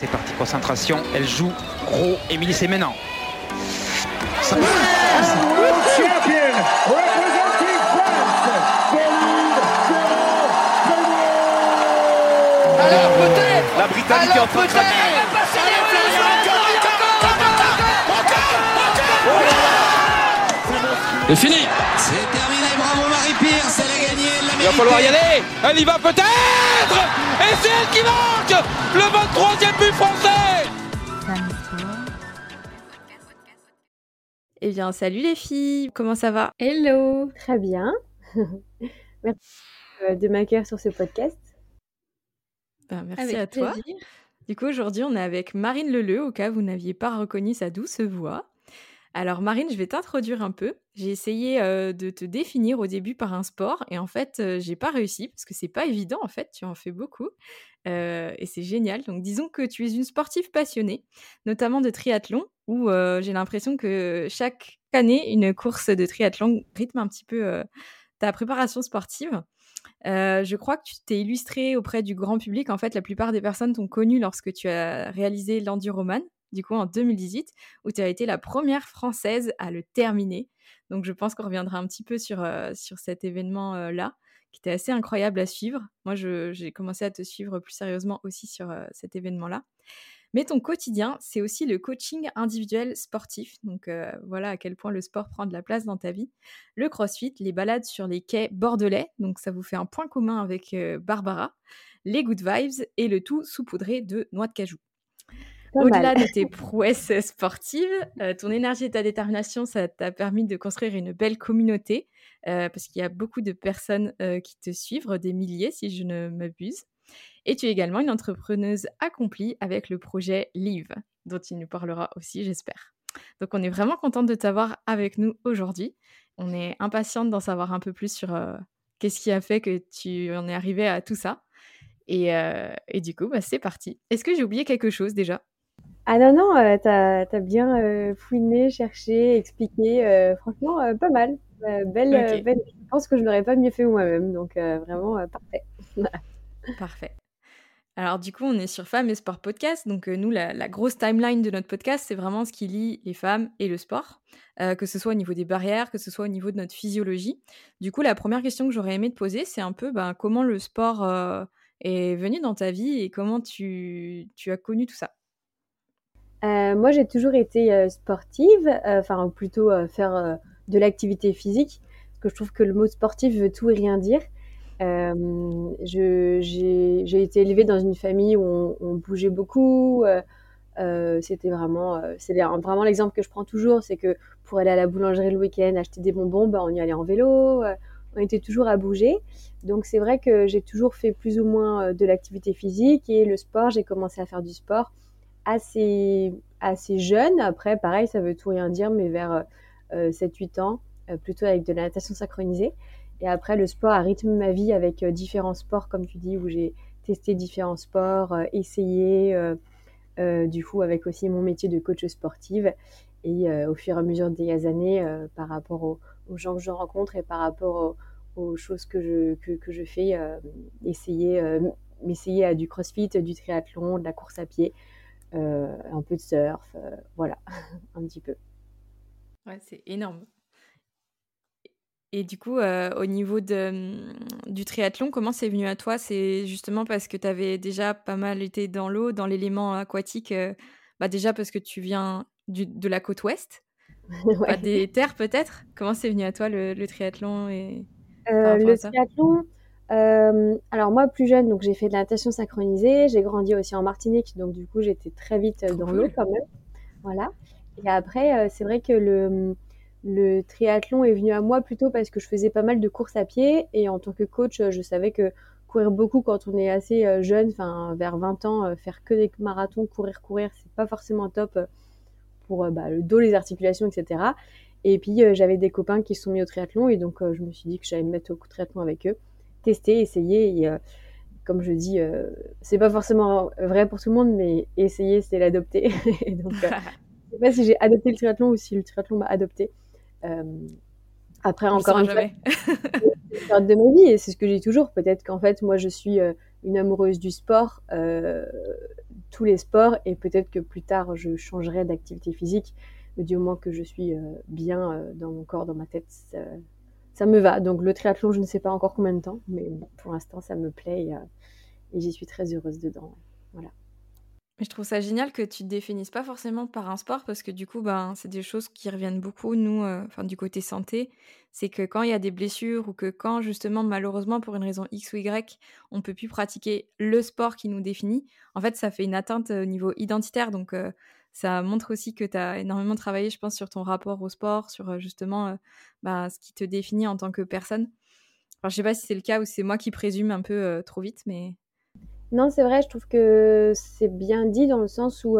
C'est parti, concentration. Elle joue gros. Émilie, c'est maintenant. Ça... Alors peut-être La Britannique est en train de craquer. C'est fini va falloir y aller Elle y va peut-être Et c'est elle qui marque Le 23e but français Eh bien, salut les filles, comment ça va? Hello Très bien. Merci euh, de m'accueillir sur ce podcast. Ben, Merci Avec à toi. plaisir. Du coup, aujourd'hui, on est avec Marine Leleu, au cas où vous n'aviez pas reconnu sa douce voix. Alors, Marine, je vais t'introduire un peu. J'ai essayé de te définir au début par un sport, et en fait, euh, j'ai pas réussi parce que c'est pas évident. En fait, tu en fais beaucoup, et c'est génial. Donc, disons que tu es une sportive passionnée, notamment de triathlon, où j'ai l'impression que chaque année, une course de triathlon rythme un petit peu ta préparation sportive. Je crois que tu t'es illustrée auprès du grand public. En fait, la plupart des personnes t'ont connu lorsque tu as réalisé l'Enduroman, du coup en 2018, où tu as été la première française à le terminer. Donc, je pense qu'on reviendra un petit peu sur, euh, sur cet événement-là, qui était assez incroyable à suivre. Moi, j'ai commencé à te suivre plus sérieusement aussi sur euh, cet événement-là. Mais ton quotidien, c'est aussi le coaching individuel sportif. Donc euh, voilà à quel point le sport prend de la place dans ta vie. Le crossfit, les balades sur les quais bordelais. Donc ça vous fait un point commun avec euh, Barbara. Les good vibes et le tout saupoudré de noix de cajou. Au-delà de tes prouesses sportives, euh, ton énergie et ta détermination, ça t'a permis de construire une belle communauté euh, parce qu'il y a beaucoup de personnes euh, qui te suivent, des milliers si je ne m'abuse. Et tu es également une entrepreneuse accomplie avec le projet Live, dont tu nous parleras aussi, j'espère. Donc on est vraiment contente de t'avoir avec nous aujourd'hui. On est impatiente d'en savoir un peu plus sur qu'est-ce qui a fait que tu en es arrivée à tout ça. Et, et du coup, bah, c'est parti. Est-ce que j'ai oublié quelque chose déjà? Ah non, non, euh, t'as, bien euh, fouiné, cherché, expliqué. euh, franchement, pas mal. Belle, Ok. belle- Je pense que je l'aurais pas mieux fait moi-même. Donc, vraiment, parfait. Parfait. Alors du coup, on est sur Femmes et Sport Podcast. Donc nous, la, la grosse timeline de notre podcast, c'est vraiment ce qui lie les femmes et le sport, que ce soit au niveau des barrières, que ce soit au niveau de notre physiologie. Du coup, la première question que j'aurais aimé te poser, c'est un peu ben, comment le sport est venu dans ta vie et comment tu, tu as connu tout ça? Euh, moi, j'ai toujours été euh, sportive, euh, enfin, ou plutôt faire de l'activité physique, parce que je trouve que le mot sportif veut tout et rien dire. J'ai, été élevée dans une famille où on, bougeait beaucoup. c'était vraiment, c'est vraiment l'exemple que je prends toujours, c'est que pour aller à la boulangerie le week-end, acheter des bonbons, ben, on y allait en vélo. on était toujours à bouger. Donc c'est vrai que j'ai toujours fait plus ou moins de l'activité physique et le sport, j'ai commencé à faire du sport assez, assez jeune. Après, pareil, ça veut tout rien dire, mais vers euh, 7-8 ans, euh, plutôt avec de la natation synchronisée. Et après, le sport a rythmé ma vie avec euh, différents sports, comme tu dis, où j'ai testé différents sports, euh, essayé, euh, euh, du coup, avec aussi mon métier de coach sportive. Et euh, au fur et à mesure des années, euh, par rapport aux, gens que je rencontre et par rapport aux, choses que je, que, je fais, euh, essayer, euh, m'essayer à du crossfit, du triathlon, de la course à pied, euh, un peu de surf, euh, voilà, un petit peu. Ouais, c'est énorme. Et du coup, euh, au niveau de, hum, du triathlon, comment c'est venu à toi? C'est justement parce que tu avais déjà pas mal été dans l'eau, dans l'élément aquatique, euh, bah déjà parce que tu viens du- de la côte ouest, pas des terres peut-être? Comment c'est venu à toi le, le et Euh, triathlon, euh, alors moi plus jeune, donc j'ai fait de la natation synchronisée, j'ai grandi aussi en Martinique, donc du coup j'étais très vite euh, dans l'eau quand même, voilà. Et après, euh, c'est vrai que le, le triathlon est venu à moi plutôt parce que je faisais pas mal de courses à pied. Et en tant que coach, je savais que courir beaucoup quand on est assez jeune, enfin vers 20 ans, faire que des marathons, courir, courir, c'est pas forcément top pour bah, le dos, les articulations, etc. Et puis j'avais des copains qui se sont mis au triathlon. Et donc je me suis dit que j'allais me mettre au triathlon avec eux, tester, essayer. Et euh, comme je dis, euh, c'est pas forcément vrai pour tout le monde, mais essayer, c'est l'adopter. et donc, euh, je sais pas si j'ai adopté le triathlon ou si le triathlon m'a adopté. Après, encore une fois, jamais. c'est période de ma vie et c'est ce que j'ai toujours. Peut-être qu'en fait, moi, je suis euh, une amoureuse du sport euh, tous les sports et peut-être que plus tard je changerai d'activité physique. Mais du moment que je suis bien dans mon corps, dans ma tête, ça, me va. Donc le triathlon, je ne sais pas encore combien de temps, mais pour l'instant, ça me plaît et, et j'y suis très heureuse dedans. Voilà. Mais je trouve ça génial que tu te définisses pas forcément par un sport parce que du coup, ben, c'est des choses qui reviennent beaucoup, nous, euh, enfin, du côté santé. C'est que quand il y a des blessures ou que quand, justement, malheureusement, pour une raison X ou Y, on peut plus pratiquer le sport qui nous définit, en fait, ça fait une atteinte au niveau identitaire. Donc, euh, ça montre aussi que tu as énormément travaillé, je pense, sur ton rapport au sport, sur justement bah, ce qui te définit en tant que personne. Enfin, je sais pas si c'est le cas ou c'est moi qui présume un peu trop vite, mais. Non, c'est vrai, je trouve que c'est bien dit dans le sens où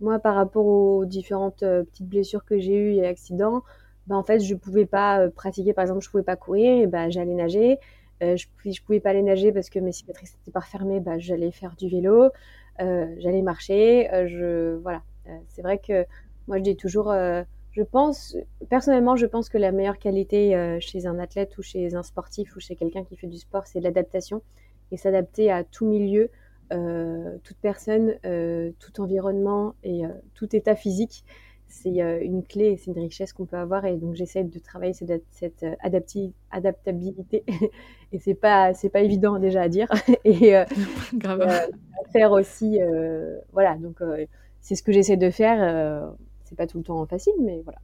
moi, par rapport aux différentes petites blessures que j'ai eues et accidents, bah, en fait, je pouvais pas pratiquer, par exemple, je pouvais pas courir, et bah, j'allais nager. je, je pouvais pas aller nager parce que mes cicatrices étaient pas fermées, bah, j'allais faire du vélo, j'allais marcher. je, voilà, c'est vrai que moi, je dis toujours, je pense, personnellement, je pense que la meilleure qualité chez un athlète ou chez un sportif ou chez quelqu'un qui fait du sport, c'est l'adaptation et s'adapter à tout milieu, euh, toute personne, euh, tout environnement et euh, tout état physique. C'est une clé, c'est une richesse qu'on peut avoir et donc j'essaie de travailler cette, cette adaptabilité et c'est pas c'est pas évident déjà à dire et Grave. faire aussi voilà donc c'est ce que j'essaie de faire c'est pas tout le temps facile mais voilà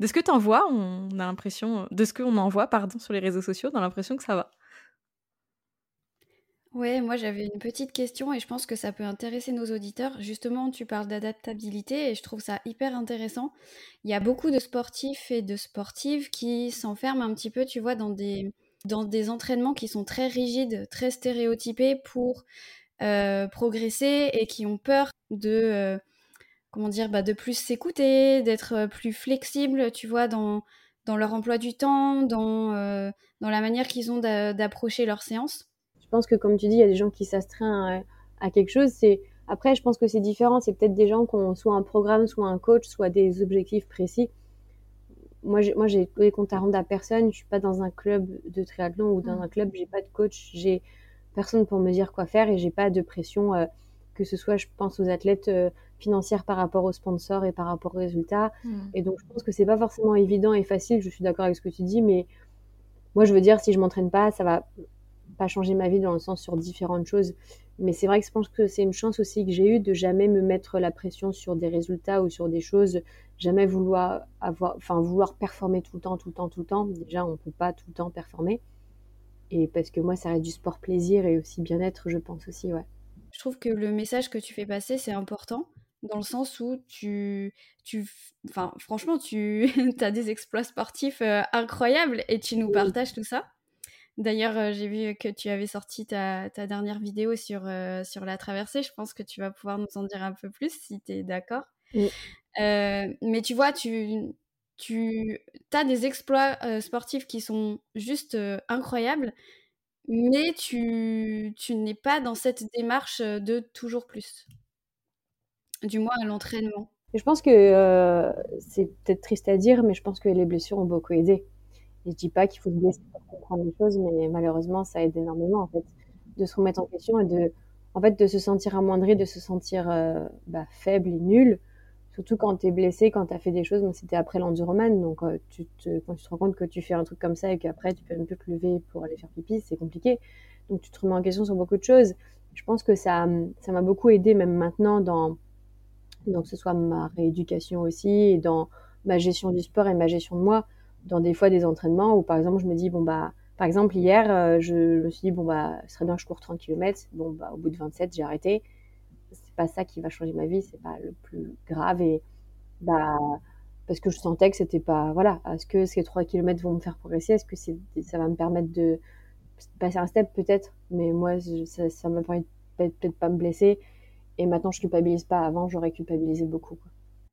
de ce que tu en vois, on a l'impression, de ce qu'on en voit, pardon, sur les réseaux sociaux, on a l'impression que ça va. Ouais, moi j'avais une petite question et je pense que ça peut intéresser nos auditeurs. Justement, tu parles d'adaptabilité et je trouve ça hyper intéressant. Il y a beaucoup de sportifs et de sportives qui s'enferment un petit peu, tu vois, dans des, dans des entraînements qui sont très rigides, très stéréotypés pour euh, progresser et qui ont peur de, euh, comment dire, bah, de plus s'écouter, d'être euh, plus flexible, tu vois, dans, dans leur emploi du temps, dans, dans la manière qu'ils ont d'approcher leur séance pense que, comme tu dis, il y a des gens qui s'astreignent à, quelque chose. C'est Après, je pense que c'est différent. C'est peut-être des gens qui ont soit un programme, soit un coach, soit des objectifs précis. Moi, j'ai, les comptes à rendre à personne. Je suis pas dans un club de triathlon ou dans mm. un club. J'ai pas de coach. J'ai personne pour me dire quoi faire et j'ai pas de pression. Euh, que ce soit, je pense, aux athlètes euh, financières par rapport aux sponsors et par rapport aux résultats. Mm. Et donc, je pense que c'est pas forcément évident et facile. Je suis d'accord avec ce que tu dis, mais moi, je veux dire, si je m'entraîne pas, ça va pas changer ma vie dans le sens sur différentes choses. Mais c'est vrai que je pense que c'est une chance aussi que j'ai eue de jamais me mettre la pression sur des résultats ou sur des choses, jamais vouloir avoir, enfin vouloir performer tout le temps, tout le temps, tout le temps. Déjà, on peut pas tout le temps performer. Et parce que moi, ça reste du sport plaisir et aussi bien-être, je pense aussi, ouais. Je trouve que le message que tu fais passer, c'est important dans le sens où tu, tu enfin, franchement, tu as des exploits sportifs euh, incroyables et tu nous partages tout ça. D'ailleurs, euh, j'ai vu que tu avais sorti ta, dernière vidéo sur, euh, sur la traversée. Je pense que tu vas pouvoir nous en dire un peu plus si tu es d'accord. Mais tu vois, tu, tu as des exploits sportifs qui sont juste incroyables, mais tu, tu n'es pas dans cette démarche de toujours plus. Du moins à l'entraînement. Je pense que c'est peut-être triste à dire, mais je pense que les blessures ont beaucoup aidé. Et je dis pas qu'il faut se blesser pour comprendre les choses, mais malheureusement, ça aide énormément, en fait, de se remettre en question et de, en fait, de se sentir amoindri, de se sentir bah, faible et nul. Surtout quand tu es blessé, quand tu as fait des choses. Moi, c'était après l'enduroman. Donc, euh, quand tu te rends compte que tu fais un truc comme ça et qu'après, tu peux même plus te lever pour aller faire pipi, c'est compliqué. Donc, tu te remets en question sur beaucoup de choses. Je pense que ça ça m'a beaucoup aidé, même maintenant, dans, dans que ce soit ma rééducation aussi, et dans ma gestion du sport et ma gestion de moi dans des fois des entraînements où par exemple je me dis bon bah par exemple hier euh, je, me suis dit bon bah ce serait bien que je cours 30 km bon bah au bout de 27 j'ai arrêté c'est pas ça qui va changer ma vie c'est pas le plus grave et bah parce que je sentais que c'était pas voilà est-ce que ces 3 km vont me faire progresser est-ce que c'est ça va me permettre de passer un step peut-être mais moi ça, m'a permis peut-être pas me blesser et maintenant je culpabilise pas avant j'aurais culpabilisé beaucoup.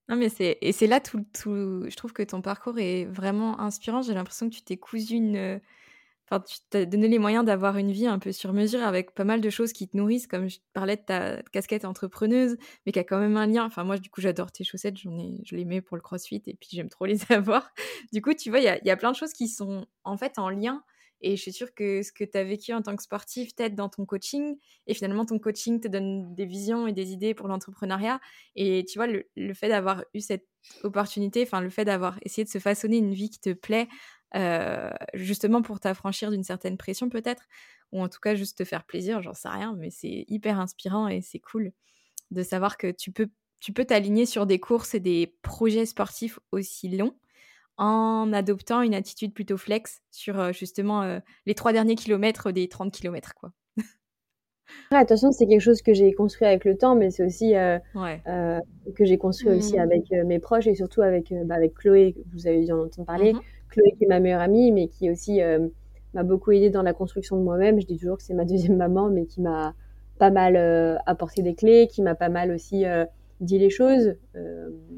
Non, mais c'est et c'est là tout, tout. Je trouve que ton parcours est vraiment inspirant. J'ai l'impression que tu t'es cousu une. Tu t'es donné les moyens d'avoir une vie un peu sur mesure avec pas mal de choses qui te nourrissent, comme je parlais de ta casquette entrepreneuse, mais qui a quand même un lien. Enfin, moi, du coup, j'adore tes chaussettes, j'en ai, je les mets pour le crossfit et puis j'aime trop les avoir. Du coup, tu vois, il y a, y a, plein de choses qui sont en fait en lien Et je suis sûre que ce que tu as vécu en tant que sportif t'aide dans ton coaching. Et finalement, ton coaching te donne des visions et des idées pour l'entrepreneuriat. Et tu vois, le, le fait d'avoir eu cette opportunité, enfin, le fait d'avoir essayé de se façonner une vie qui te plaît, euh, justement pour t'affranchir d'une certaine pression peut-être, ou en tout cas juste te faire plaisir, j'en sais rien, mais c'est hyper inspirant et c'est cool de savoir que tu peux tu peux t'aligner sur des courses et des projets sportifs aussi longs en adoptant une attitude plutôt flex sur euh, justement euh, les trois derniers kilomètres des 30 kilomètres. Quoi. attention, c'est quelque chose que j'ai construit avec le temps, mais c'est aussi euh, que j'ai construit aussi mmh. avec mes proches et surtout avec, bah, avec Chloé, vous avez dû en entendre parler. Mmh Chloé qui est ma meilleure amie, mais qui aussi m'a beaucoup aidé dans la construction de moi-même. Je dis toujours que c'est ma deuxième maman, mais qui m'a pas mal apporté des clés, qui m'a pas mal aussi dit les choses.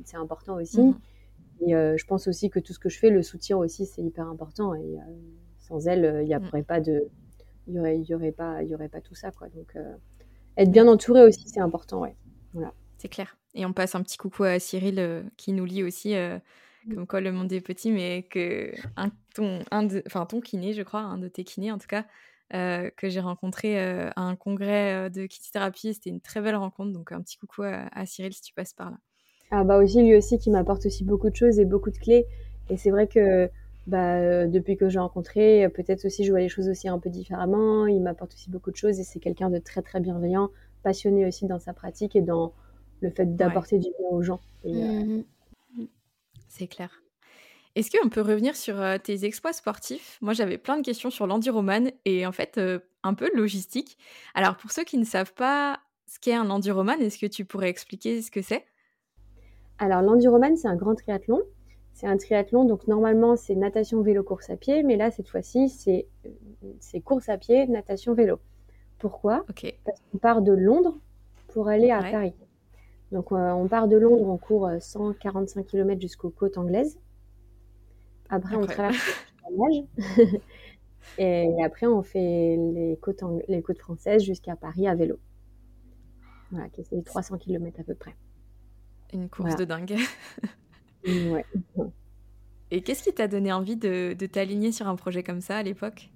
c'est important aussi. Mmh et euh, je pense aussi que tout ce que je fais, le soutien aussi, c'est hyper important. Et euh, sans elle, euh, il n'y aurait mm. pas de, il y aurait, y aurait pas, il y aurait pas tout ça, quoi. Donc, être bien entouré aussi, c'est important, ouais. Voilà. C'est clair. Et on passe un petit coucou à Cyril qui nous lit aussi. Comme quoi le monde est petit, mais que un, ton, un de, enfin ton kiné, je crois, un de tes kinés en tout cas, que j'ai rencontré à un congrès de thérapie. C'était une très belle rencontre. Donc un petit coucou à Cyril si tu passes par là. Ah bah aussi lui aussi qui m'apporte aussi beaucoup de choses et beaucoup de clés. Et c'est vrai que bah, euh, depuis que j'ai rencontré, peut-être aussi je vois les choses aussi un peu différemment. Il m'apporte aussi beaucoup de choses et c'est quelqu'un de très très bienveillant, passionné aussi dans sa pratique et dans le fait d'apporter du bien aux gens. Euh, mmh c'est clair. Est-ce qu'on peut revenir sur euh, tes exploits sportifs? Moi, j'avais plein de questions sur l'enduroman et en fait, un peu logistique. Alors, pour ceux qui ne savent pas ce qu'est un enduroman, est-ce que tu pourrais expliquer ce que c'est? Alors, l'enduroman, c'est un grand triathlon. C'est un triathlon, donc normalement, c'est natation, vélo, course à pied. Mais là, cette fois-ci, c'est, course à pied, natation, vélo. Pourquoi? Parce qu'on part de Londres pour aller à Paris. Donc, euh, on part de Londres, on court 145 euh, km jusqu'aux côtes anglaises. Après, on traverse les Et après, on fait les côtes, les côtes françaises jusqu'à Paris à vélo. Voilà, c'est 300 km à peu près. Une course de dingue. ouais. Et qu'est-ce qui t'a donné envie de, de t'aligner sur un projet comme ça à l'époque?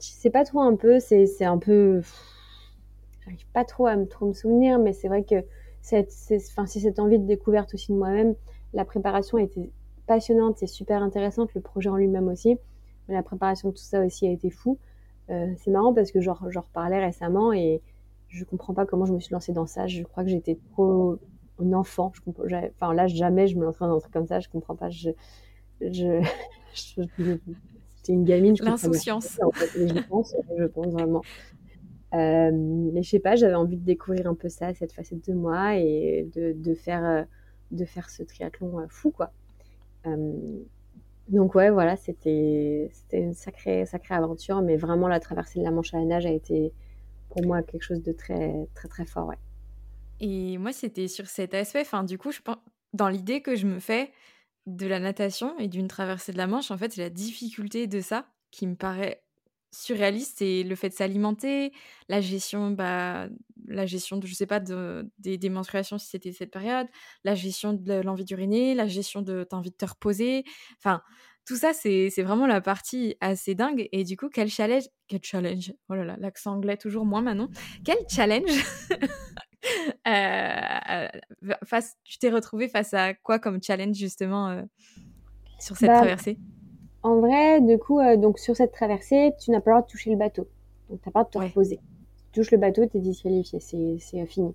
Je sais pas trop un peu, c'est un peu... J'arrive pas trop à me, trop me souvenir, mais c'est vrai que c'est cette envie de découverte aussi de moi-même. La préparation a été passionnante, c'est super intéressante, le projet en lui-même aussi. Mais la préparation de tout ça aussi a été fou. Euh, c'est marrant parce que j'en reparlais récemment et je comprends pas comment je me suis lancée dans ça. Je crois que j'étais trop un enfant. Je enfin là, jamais je me lancerais dans un truc comme ça. Je comprends pas. Je, je, j'étais une gamine. L'insouciance. En fait, je pense, je pense vraiment. Euh, mais je sais pas, j'avais envie de découvrir un peu ça, cette facette de moi et de, faire, de faire ce triathlon euh, fou, quoi. Euh, donc ouais, voilà, c'était, une sacrée, sacrée aventure, mais vraiment la traversée de la Manche à la nage a été, pour moi quelque chose de très très très fort. Ouais. Et moi, c'était sur cet aspect. Du coup, je pense dans l'idée que je me fais de la natation et d'une traversée de la Manche, en fait, c'est la difficulté de ça qui me paraît surréaliste. C'est le fait de s'alimenter, la gestion, bah, la gestion de, je sais pas, de, des, des menstruations si c'était cette période, la gestion de l'envie d'uriner, la gestion de t'as envie de te reposer. Enfin, tout ça, c'est vraiment la partie assez dingue. Et du coup, quel challenge Quel challenge Oh là là, l'accent anglais toujours moins maintenant. Quel challenge euh, face, Tu t'es retrouvé face à quoi comme challenge justement euh, sur cette bah, traversée? En vrai, du coup, euh, donc sur cette traversée, tu n'as pas le droit de toucher le bateau. Donc, tu n'as pas le droit de te reposer. tu touches le bateau, tu es disqualifié. C'est fini.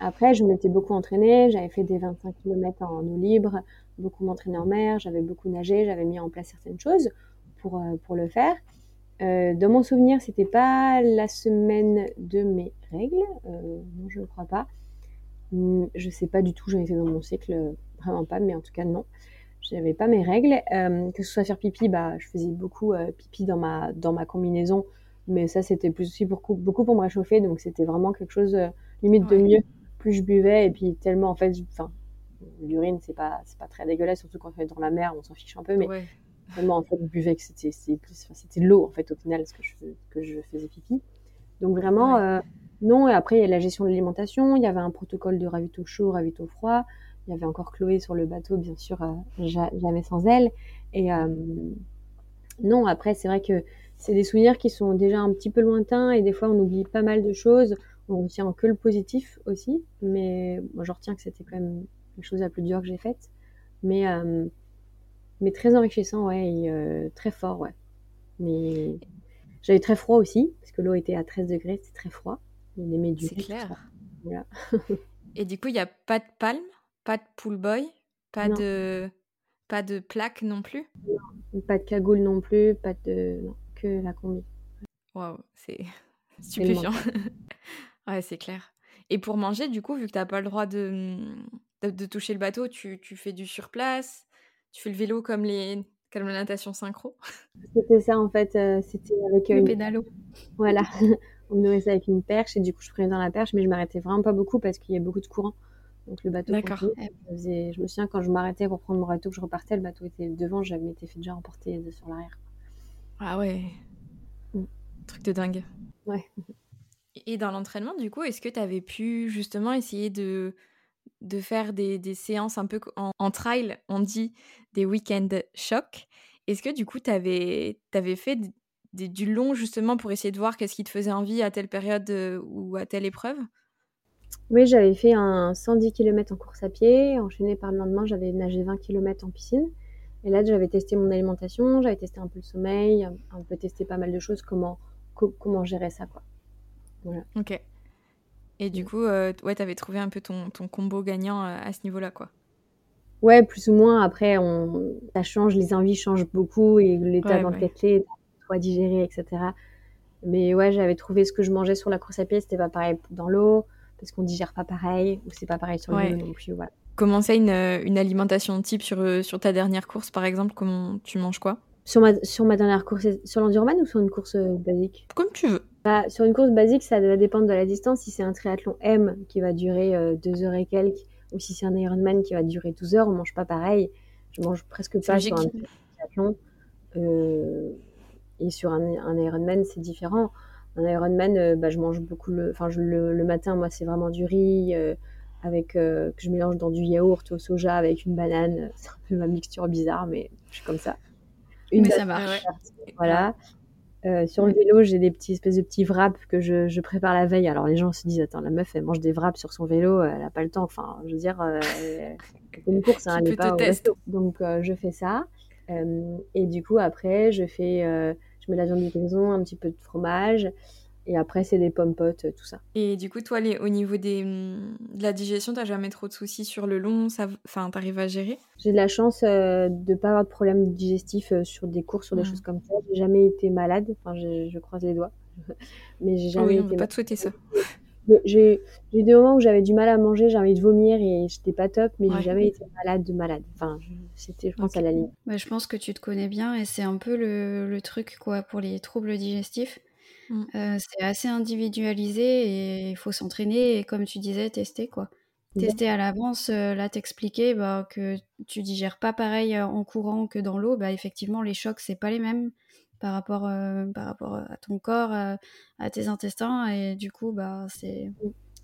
après, je m'étais beaucoup entraînée. J'avais fait des 25 km en eau libre beaucoup m'entraîner en mer, j'avais beaucoup nagé, j'avais mis en place certaines choses pour, euh, pour le faire. Euh, dans mon souvenir, c'était pas la semaine de mes règles. Euh, non, je ne crois pas. Hmm, je sais pas du tout, j'en étais dans mon cycle, vraiment pas, mais en tout cas, non. Je n'avais pas mes règles. que ce soit faire pipi, bah, je faisais beaucoup pipi dans ma, dans ma combinaison, mais ça, c'était plus aussi beaucoup, beaucoup pour me réchauffer, donc c'était vraiment quelque chose limite de mieux. Plus je buvais, et puis tellement, en fait, enfin, l'urine, c'est pas, c'est pas très dégueulasse, surtout quand on est dans la mer, on s'en fiche un peu, mais vraiment, en fait, je buvais que c'était, c'était l'eau, en fait, au final, ce que je, que je faisais pipi. Donc vraiment, euh, non, et après, il y a la gestion de l'alimentation, il y avait un protocole de ravito chaud, ravito froid, il y avait encore Chloé sur le bateau, bien sûr, euh, jamais sans elle, et, euh, Non, après, c'est vrai que c'est des souvenirs qui sont déjà un petit peu lointains et des fois, on oublie pas mal de choses. On retient que le positif aussi, mais moi, je retiens que c'était quand même la chose la plus dure que j'ai faite. Mais, euh, mais très enrichissant, ouais, et euh, très fort, ouais. Mais j'avais très froid aussi, parce que l'eau était à 13 degrés, c'était très froid. On aimait du C'est clair. Voilà. Et du coup, il n'y a pas de palme, pas de pool boy, pas Non. de pas de plaque non plus? Pas de cagoule non plus, pas de. Non, que la combi. Waouh, c'est stupéfiant. ouais, c'est clair. Et pour manger, du coup, vu que tu n'as pas le droit de, de, de toucher le bateau, tu, tu fais du surplace, tu fais le vélo comme les comme la natation synchro? C'était ça en fait, euh, c'était avec euh, Le une pédalo. Voilà, on me nourrissait avec une perche et du coup je prenais dans la perche, mais je m'arrêtais vraiment pas beaucoup parce qu'il y a beaucoup de courant. Donc le bateau D'accord. continuait. Je, me souviens quand je m'arrêtais pour prendre mon bateau, que je repartais, le bateau était devant, je m'étais fait déjà emporter sur l'arrière. Ah ouais. Mm. Truc de dingue. Ouais. Et dans l'entraînement, du coup, est-ce que tu avais pu justement essayer de, de faire des, des séances un peu en, en trail, on dit des week-end chocs Est-ce que du coup, tu avais, fait d- des- du long justement pour essayer de voir qu'est-ce qui te faisait envie à telle période euh, ou à telle épreuve? Oui, j'avais fait un 110 km en course à pied, enchaîné par le lendemain, j'avais nagé 20 km en piscine. Et là, j'avais testé mon alimentation, j'avais testé un peu le sommeil, un, peu testé pas mal de choses, comment, co- comment gérer ça, quoi. Ok. Et du coup, euh, ouais, tu avais trouvé un peu ton, ton combo gagnant euh, à ce niveau-là, quoi. Ouais, plus ou moins. Après, on... ça change, les envies changent beaucoup et l'état Ouais, dans ouais. lequel t'es, toi digérer, etc. Mais ouais, j'avais trouvé ce que je mangeais sur la course à pied, c'était pas pareil dans l'eau, parce qu'on digère pas pareil, ou c'est pas pareil sur le Ouais. non plus. Voilà. Comment c'est une, euh, une alimentation type sur, euh, sur ta dernière course, par exemple Comment tu manges quoi? Sur ma, sur ma dernière course, sur l'enduroman ou sur une course euh, basique? Comme tu veux. Bah, Sur une course basique, ça va dépendre de la distance. Si c'est un triathlon M qui va durer euh, deux heures et quelques, ou si c'est un Ironman qui va durer 12 heures, on mange pas pareil. Je mange presque pas sur un triathlon. Euh, et sur un, un Ironman, c'est différent. Un Ironman, euh, bah, je mange beaucoup le, enfin, le, le matin, moi, c'est vraiment du riz euh, avec euh, que je mélange dans du yaourt au soja avec une banane. C'est un peu ma mixture bizarre, mais je suis comme ça. Une Mais ça marche. voilà. Euh, sur le vélo, j'ai des petits espèces de petits wraps que je, je prépare la veille. Alors les gens se disent attends la meuf elle mange des wraps sur son vélo, elle a pas le temps. Enfin je veux dire euh, c'est une course, hein, elle est peux pas au. Donc euh, je fais ça. Et du coup après je fais, je mets la viande de maison, un petit peu de fromage. Et après c'est des pommes potes, tout ça. Et du coup, toi, les, au niveau des, hum, de la digestion, t'as jamais trop de soucis sur le long ça, Enfin, t'arrives à gérer? J'ai de la chance euh, de pas avoir de problème digestif euh, sur des courses, sur des Mhm. choses comme ça. J'ai jamais été malade. Enfin je, je croise les doigts. Mais j'ai Ah jamais oui, on été peut pas te souhaiter ça. J'ai j'ai eu des moments où j'avais du mal à manger, j'avais envie de vomir et j'étais pas top, mais Ouais. j'ai jamais été malade de malade. Enfin, c'était, je pense, à la limite. Bah, je pense que tu te connais bien et c'est un peu le, le truc quoi pour les troubles digestifs. Mm. Euh, c'est assez individualisé et il faut s'entraîner et comme tu disais, tester quoi. Tester à l'avance, euh, là t'expliquer bah, que tu digères pas pareil euh, en courant que dans l'eau, bah effectivement les chocs c'est pas les mêmes par rapport, euh, par rapport à ton corps, à, à tes intestins et du coup bah c'est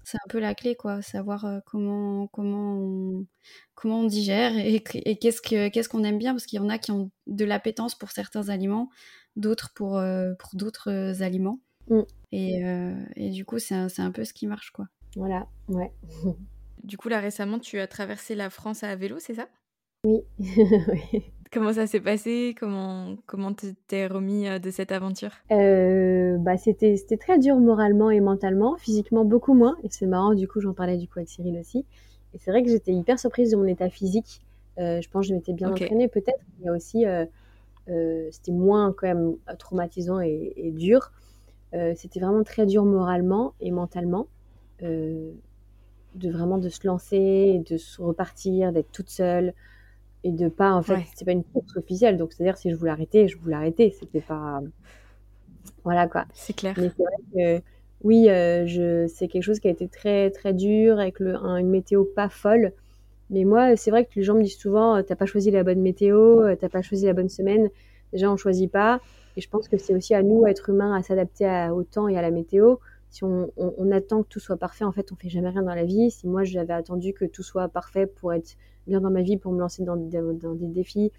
c'est un peu la clé quoi, savoir euh, comment comment on, comment on digère et, et qu'est-ce que qu'est-ce qu'on aime bien parce qu'il y en a qui ont de l'appétence pour certains aliments, d'autres pour euh, pour d'autres euh, aliments Mm. et, euh, et du coup c'est un, c'est un peu ce qui marche quoi. Voilà, ouais. Du coup, là, récemment, tu as traversé la France à vélo, c'est ça? Oui. Oui. Comment ça s'est passé Comment comment t'es remis euh, de cette aventure? Euh, bah, c'était, c'était très dur moralement et mentalement, physiquement beaucoup moins. Et c'est marrant, du coup, j'en parlais du coup avec Cyril aussi. Et c'est vrai que j'étais hyper surprise de mon état physique. Euh, je pense que je m'étais bien entraînée peut-être. A aussi, euh, c'était moins quand même traumatisant et, et dur. C'était vraiment très dur moralement et mentalement. De vraiment de se lancer, de se repartir, d'être toute seule et de pas en fait Ouais. c'est pas une course officielle. Donc c'est à dire si je voulais arrêter je voulais arrêter. C'était pas voilà quoi. C'est clair. mais c'est vrai que oui euh, je c'est quelque chose qui a été très très dur avec le, un- une météo pas folle. Mais moi c'est vrai que les gens me disent souvent euh, t'as pas choisi la bonne météo euh, t'as pas choisi la bonne semaine. Déjà on choisit pas. Et je pense que c'est aussi à nous être humains à s'adapter au temps et à la météo si on, on- on attend que tout soit parfait en fait on fait jamais rien dans la vie si moi j'avais attendu que tout soit parfait pour être bien dans ma vie pour me lancer dans, dans- dans des défis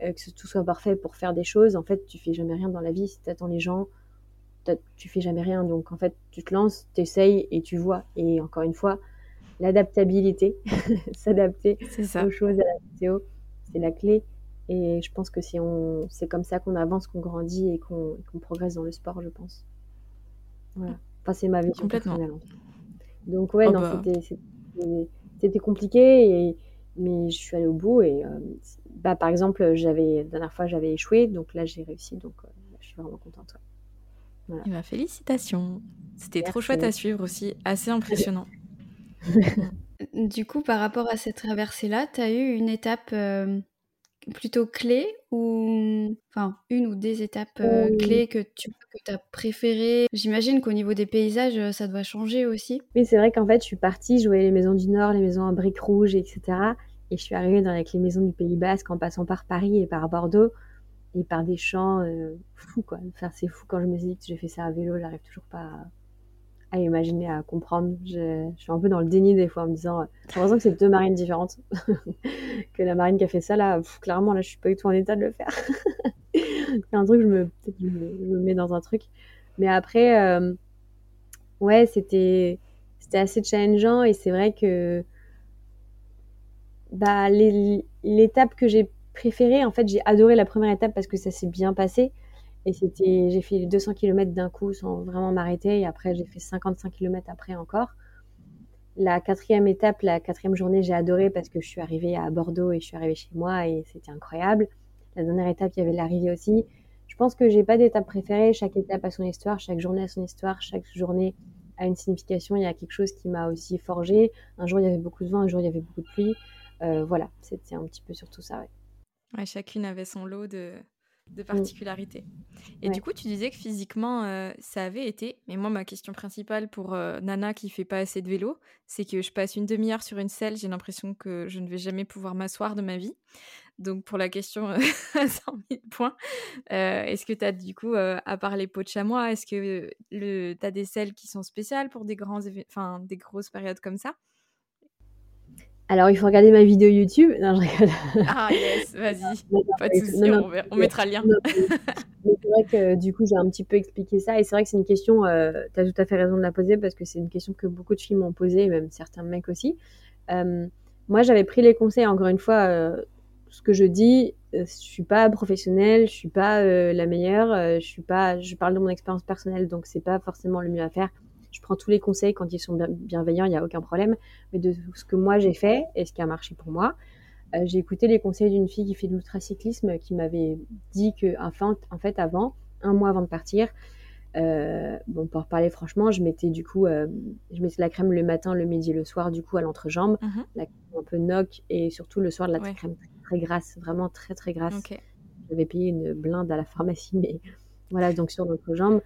que tout soit parfait pour faire des choses. En fait, tu fais jamais rien dans la vie si tu attends les gens. Tu fais jamais rien. Donc, en fait, tu te lances, tu essayes et tu vois. Et encore une fois, l'adaptabilité, s'adapter aux choses, à la météo, c'est la clé. Et je pense que c'est comme ça qu'on avance, qu'on grandit et qu'on progresse dans le sport, je pense. Voilà. Enfin, c'est ma vision personnelle. Donc, ouais, oh non, bah. c'était compliqué, et, mais je suis allée au bout. Et euh, bah, par exemple, j'avais, la dernière fois, j'avais échoué, donc là, j'ai réussi. Donc, euh, je suis vraiment contente. Voilà. Eh ben, félicitations. C'était trop chouette à suivre aussi, assez impressionnant. du coup, par rapport à cette traversée-là, tu as eu une étape euh, plutôt clé ou enfin une ou des étapes euh, clés que tu que as préférées? J'imagine qu'au niveau des paysages, euh, ça doit changer aussi. Oui, c'est vrai qu'en fait, je suis partie, je voyais les maisons du Nord, les maisons en briques rouges, etc. Et je suis arrivée dans, avec les maisons du Pays Basque en passant par Paris et par Bordeaux et par des champs euh, fous, quoi. Enfin, c'est fou quand je me dis que j'ai fait ça à vélo, j'arrive toujours pas à à imaginer, à comprendre. Je, suis un peu dans le déni des fois en me disant, j'ai l'impression que c'est deux marines différentes. que la marine qui a fait ça, là, clairement, là, je suis pas du tout en état de le faire. c'est un truc, je me, je me, mets dans un truc. Mais après, euh, ouais, c'était, c'était assez challengeant et c'est vrai que bah, l'étape que j'ai préférée, en fait, j'ai adoré la première étape parce que ça s'est bien passé. Et c'était, j'ai fait 200 km d'un coup sans vraiment m'arrêter. Et après, j'ai fait 55 km après encore. La quatrième étape, la quatrième journée, j'ai adoré parce que je suis arrivée à Bordeaux et je suis arrivée chez moi et c'était incroyable. La dernière étape, il y avait l'arrivée aussi. Je pense que j'ai pas d'étape préférée. Chaque étape a son histoire, chaque journée a son histoire, chaque journée a une signification. Il y a quelque chose qui m'a aussi forgé. Un jour, il y avait beaucoup de vent, un jour, il y avait beaucoup de pluie. Euh, voilà, c'était un petit peu sur tout ça. Ouais, chacune avait son lot de, de particularité. Et du coup, tu disais que physiquement, euh, ça avait été. Mais moi, ma question principale pour euh, Nana qui fait pas assez de vélo, c'est que je passe une demi-heure sur une selle, j'ai l'impression que je ne vais jamais pouvoir m'asseoir de ma vie. Donc, pour la question à 100 000 points, euh, est-ce que tu as du coup, à part les pots de chamois, est-ce que tu as des selles qui sont spéciales pour des, grands enfin, des grosses périodes comme ça? Alors, il faut regarder ma vidéo YouTube. Non, je rigole. Ah, yes, vas-y. Pas de souci, on, mettra le lien. c'est vrai que du coup, j'ai un petit peu expliqué ça. Et c'est vrai que c'est une question, euh, tu as tout à fait raison de la poser parce que c'est une question que beaucoup de filles m'ont posée, et même certains mecs aussi. Euh, moi, j'avais pris les conseils, encore une fois, euh, ce que je dis, je suis pas professionnelle, je suis pas la meilleure, je suis pas, je parle de mon expérience personnelle, donc c'est pas forcément le mieux à faire je prends tous les conseils quand ils sont bienveillants, il n'y a aucun problème. Mais de ce que moi j'ai fait et ce qui a marché pour moi, euh, j'ai écouté les conseils d'une fille qui fait de l'ultracyclisme qui m'avait dit que, en fait, avant, un mois avant de partir, euh, bon, pour parler franchement, je mettais du coup, euh, je mettais la crème le matin, le midi, le soir, du coup, à l'entrejambe, la crème un peu noc et surtout le soir de la crème très, grasse, vraiment très très grasse. J'avais payé une blinde à la pharmacie, mais voilà, donc sur l'entrejambe.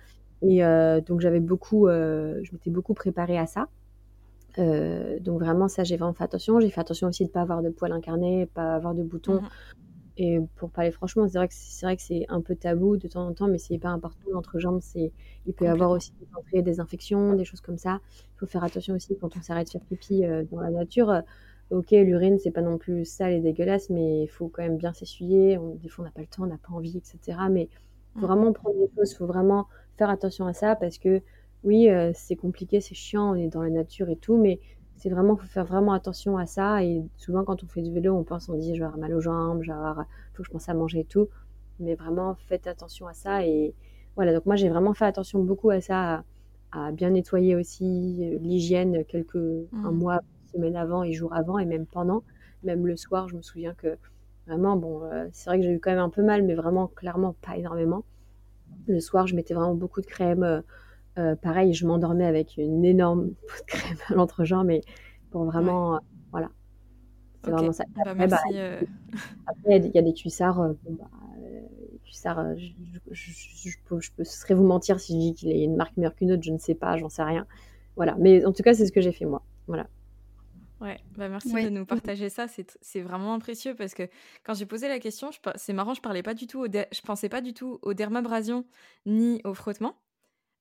Et euh, donc j'avais beaucoup, euh, je m'étais beaucoup préparée à ça. Euh, donc vraiment ça j'ai vraiment fait attention. J'ai fait attention aussi de pas avoir de poils incarnés, pas avoir de boutons. Mhm. Et pour parler franchement, c'est vrai que c'est vrai que c'est un peu tabou de temps en temps, mais c'est pas important. L'entrejambe, c'est il peut y avoir aussi des infections, des choses comme ça. Il faut faire attention aussi quand on s'arrête de faire pipi dans la nature. Ok, l'urine c'est pas non plus sale et dégueulasse, mais il faut quand même bien s'essuyer. Des fois on n'a pas le temps, on n'a pas envie, etc. Mais faut mhm. vraiment prendre des choses, faut vraiment faire attention à ça parce que oui, euh, c'est compliqué, c'est chiant, on est dans la nature et tout, mais c'est vraiment, faut faire vraiment attention à ça. Et souvent, quand on fait du vélo, on pense, on dit, je vais avoir mal aux jambes, je vais avoir, faut que je pense à manger et tout. Mais vraiment, faites attention à ça. Et voilà, donc moi, j'ai vraiment fait attention beaucoup à ça, à, bien nettoyer aussi euh, l'hygiène quelques, un mmh. mois, semaine avant et jours avant, et même pendant. Même le soir, je me souviens que vraiment, bon, euh, c'est vrai que j'ai eu quand même un peu mal, mais vraiment, clairement, pas énormément. Le soir, je mettais vraiment beaucoup de crème. Euh, euh, pareil, je m'endormais avec une énorme pot de crème à l'entrejambe, mais pour vraiment, euh, voilà. C'est vraiment ça. Bah, après, bah, après, il y a des cuissards. bon, bah, cuissards, je, je, peux, ce serait vous mentir si je dis qu'il est une marque meilleure qu'une autre, je ne sais pas, j'en sais rien. Voilà, mais en tout cas, c'est ce que j'ai fait moi. Voilà. Ouais, bah merci de nous partager ça. C'est vraiment précieux parce que quand j'ai posé la question, c'est marrant, je parlais pas du tout, au je pensais pas du tout aux dermabrasions ni au frottement,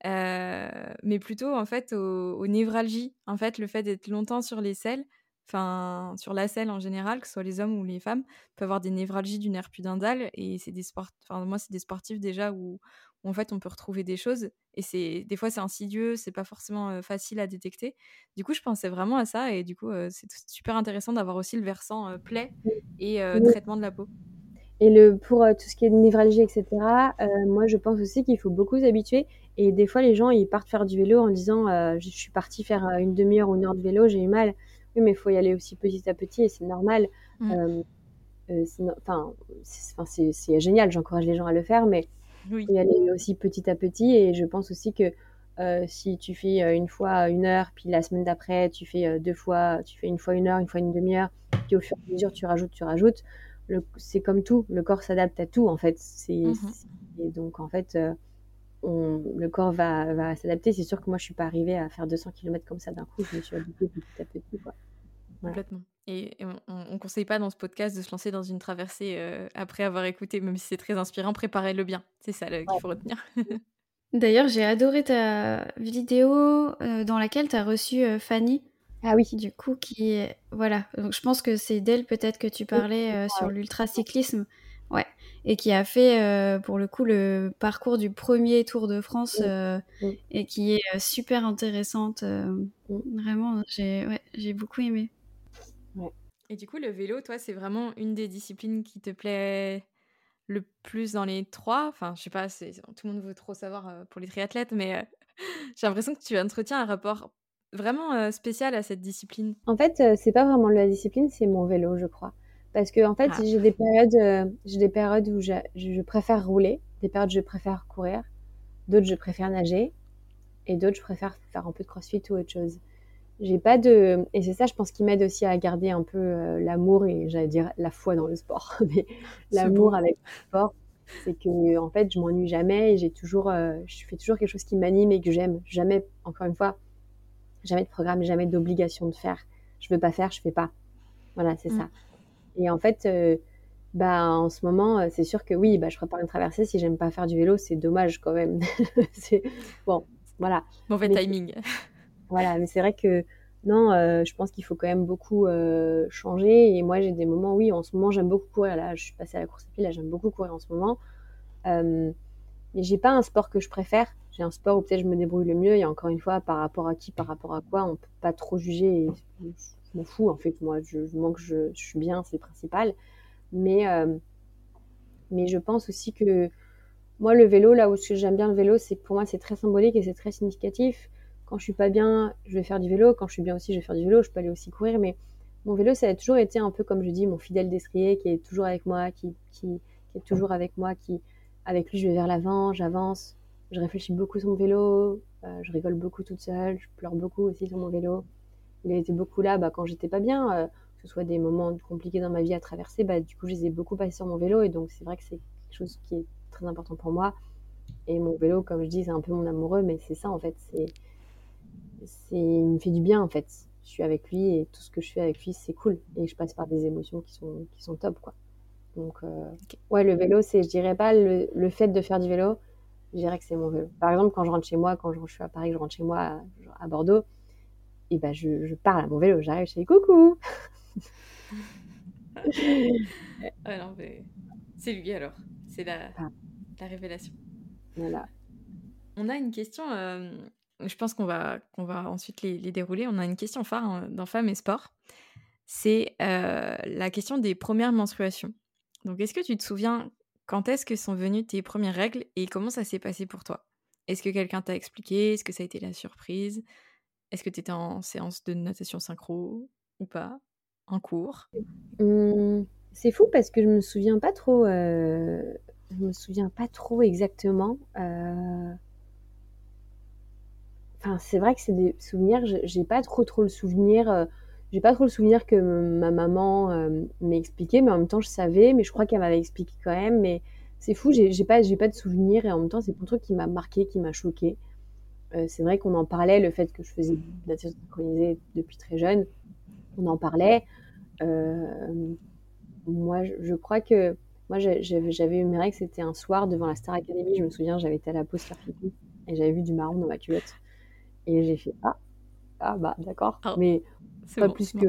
euh, mais plutôt en fait aux, névralgies. En fait, le fait d'être longtemps sur les selles enfin sur la selle en général, que ce soit les hommes ou les femmes, peuvent avoir des névralgies du nerf pudendal et c'est des sports, enfin moi c'est des sportifs déjà où, où, en fait on peut retrouver des choses et c'est des fois c'est insidieux, c'est pas forcément facile à détecter. Du coup je pensais vraiment à ça et du coup c'est super intéressant d'avoir aussi le versant plaie et traitement de la peau. Et le, pour tout ce qui est névralgie, etc., moi je pense aussi qu'il faut beaucoup s'habituer. Et des fois, les gens, ils partent faire du vélo en disant Je suis parti faire une demi-heure ou une heure de vélo, j'ai eu mal. Oui, mais il faut y aller aussi petit à petit et c'est normal. Mmh. Euh, enfin, c'est génial, j'encourage les gens à le faire, mais il faut y aller aussi petit à petit. Et je pense aussi que euh, si tu fais une fois une heure, puis la semaine d'après, tu fais deux fois, tu fais une fois une heure, une fois une demi-heure, puis au fur et à mesure, tu rajoutes, tu rajoutes. C'est comme tout, le corps s'adapte à tout, en fait. Mmh et donc, en fait, le corps va, va s'adapter. C'est sûr que moi, je suis pas arrivée à faire 200 km comme ça d'un coup. Je me suis habituée petit à petit. Quoi. Complètement. Et, on ne conseille pas dans ce podcast de se lancer dans une traversée euh, après avoir écouté, même si c'est très inspirant, préparez-le bien. C'est ça qu'il faut retenir. D'ailleurs, j'ai adoré ta vidéo euh, dans laquelle tu as reçu euh, Fanny. Ah oui. Du coup, qui. Voilà. Donc, je pense que c'est d'elle peut-être que tu parlais sur l'ultracyclisme. Ouais. Et qui a fait, pour le coup, le parcours du premier Tour de France et qui est super intéressante. Vraiment, j'ai ouais, beaucoup aimé. Et du coup, le vélo, toi, c'est vraiment une des disciplines qui te plaît le plus dans les trois? Enfin, je sais pas, tout le monde veut trop savoir euh, pour les triathlètes, mais euh, j'ai l'impression que tu entretiens un rapport vraiment euh, spécial à cette discipline. En fait, c'est pas vraiment la discipline, c'est mon vélo, je crois. Parce que en fait, ah. j'ai des périodes, j'ai des périodes où je, je, préfère rouler, des périodes où je préfère courir, d'autres je préfère nager, et d'autres je préfère faire un peu de crossfit ou autre chose j'ai pas de et c'est ça je pense qui m'aide aussi à garder un peu euh, l'amour et j'allais dire la foi dans le sport. Mais l'amour avec le sport c'est que en fait je m'ennuie jamais et j'ai toujours euh, je fais toujours quelque chose qui m'anime et que j'aime. Jamais encore une fois jamais de programme jamais d'obligation de faire. Je veux pas faire je fais pas. Voilà c'est ça. Mm. et en fait euh, bah en ce moment c'est sûr que oui bah je prépare une traversée. Si j'aime pas faire du vélo c'est dommage quand même. C'est bon voilà. Mauvais timing voilà, mais c'est vrai que non, euh, je pense qu'il faut quand même beaucoup euh, changer. Et moi, j'ai des moments, oui, en ce moment, j'aime beaucoup courir. Là, je suis passée à la course à pied, là, j'aime beaucoup courir en ce moment. Euh, mais j'ai pas un sport que je préfère. J'ai un sport où peut-être je me débrouille le mieux. Et encore une fois, par rapport à qui, par rapport à quoi, on peut pas trop juger. je m'en fous, en fait. Moi, je, manque, je, suis bien, c'est le principal. Mais, mais je pense aussi que moi, le vélo, là où j'aime bien le vélo, c'est que pour moi, c'est très symbolique et c'est très significatif quand je suis pas bien, je vais faire du vélo. Quand je suis bien aussi, je vais faire du vélo. Je peux aller aussi courir. Mais mon vélo, ça a toujours été un peu, comme je dis, mon fidèle destrier qui est toujours avec moi, qui, est toujours avec moi, avec lui, je vais vers l'avant, j'avance. Je réfléchis beaucoup sur mon vélo. Euh, je rigole beaucoup toute seule. Je pleure beaucoup aussi sur mon vélo. Il a été beaucoup là bah, quand j'étais pas bien, euh, que ce soit des moments compliqués dans ma vie à traverser. Bah, du coup, je les ai beaucoup passés sur mon vélo. Et donc, c'est vrai que c'est quelque chose qui est très important pour moi. Et mon vélo, comme je dis, c'est un peu mon amoureux, mais c'est ça en fait. C'est, il me fait du bien en fait. Je suis avec lui et tout ce que je fais avec lui, c'est cool. Et je passe par des émotions qui sont, qui sont top, quoi. Donc, euh, ouais, le vélo, c'est, je dirais pas le, le, fait de faire du vélo, je dirais que c'est mon vélo. Par exemple, quand je rentre chez moi, quand je, je suis à Paris, je rentre chez moi à, Bordeaux, et ben je, je, parle à mon vélo, j'arrive, je dis coucou. ah c'est lui alors, c'est la, ah. la révélation. Voilà. On a une question euh, je pense qu'on va, va ensuite les, dérouler. On a une question phare hein, dans Femmes et Sport. C'est euh, la question des premières menstruations. Donc, est-ce que tu te souviens quand est-ce que sont venues tes premières règles et comment ça s'est passé pour toi? Est-ce que quelqu'un t'a expliqué? Est-ce que ça a été la surprise? Est-ce que tu étais en séance de natation synchro ou pas? En cours? Mmh, C'est fou parce que je me souviens pas trop. Euh, je me souviens pas trop exactement. Euh c'est vrai que c'est des souvenirs, j'ai pas trop trop le souvenir, euh, j'ai pas trop le souvenir que ma maman euh, m'ait expliqué, mais en même temps je savais, mais je crois qu'elle m'avait expliqué quand même, mais c'est fou, j'ai pas, pas de souvenir et en même temps c'est un truc qui m'a marqué, qui m'a choqué. Euh, c'est vrai qu'on en parlait, le fait que je faisais de la synchronisée depuis très jeune, on en parlait. moi, je, crois que moi j'avais eu mes règles, c'était un soir devant la Star Academy, je me souviens, j'avais été à la pause faire et j'avais vu du marron dans ma culotte. Et j'ai fait ah, ah bah d'accord. Ah. Mais pas plus que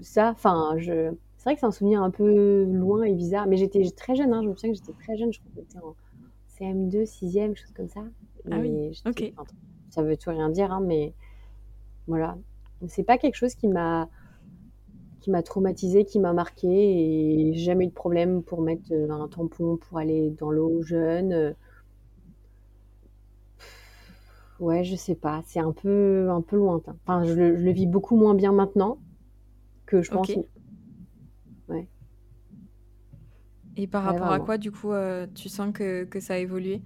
ça. Enfin, je... c'est vrai que c'est un souvenir un peu loin et bizarre, mais j'étais très jeune, hein. je me souviens que j'étais très jeune, je crois que j'étais en CM2, 6e, chose comme ça. Ah oui, ok. ça veut tout rien dire, hein, mais voilà. C'est pas quelque chose qui m'a qui m'a traumatisé, qui m'a marqué et j'ai jamais eu de problème pour mettre euh, un tampon pour aller dans l'eau jeune. Ouais, je sais pas, c'est un peu un peu lointain. Enfin, je le, je le vis beaucoup moins bien maintenant que je pense. Ok. Ouais. Et par Ouais, rapport à vraiment. quoi, du coup, euh, tu sens que, que ça a évolué?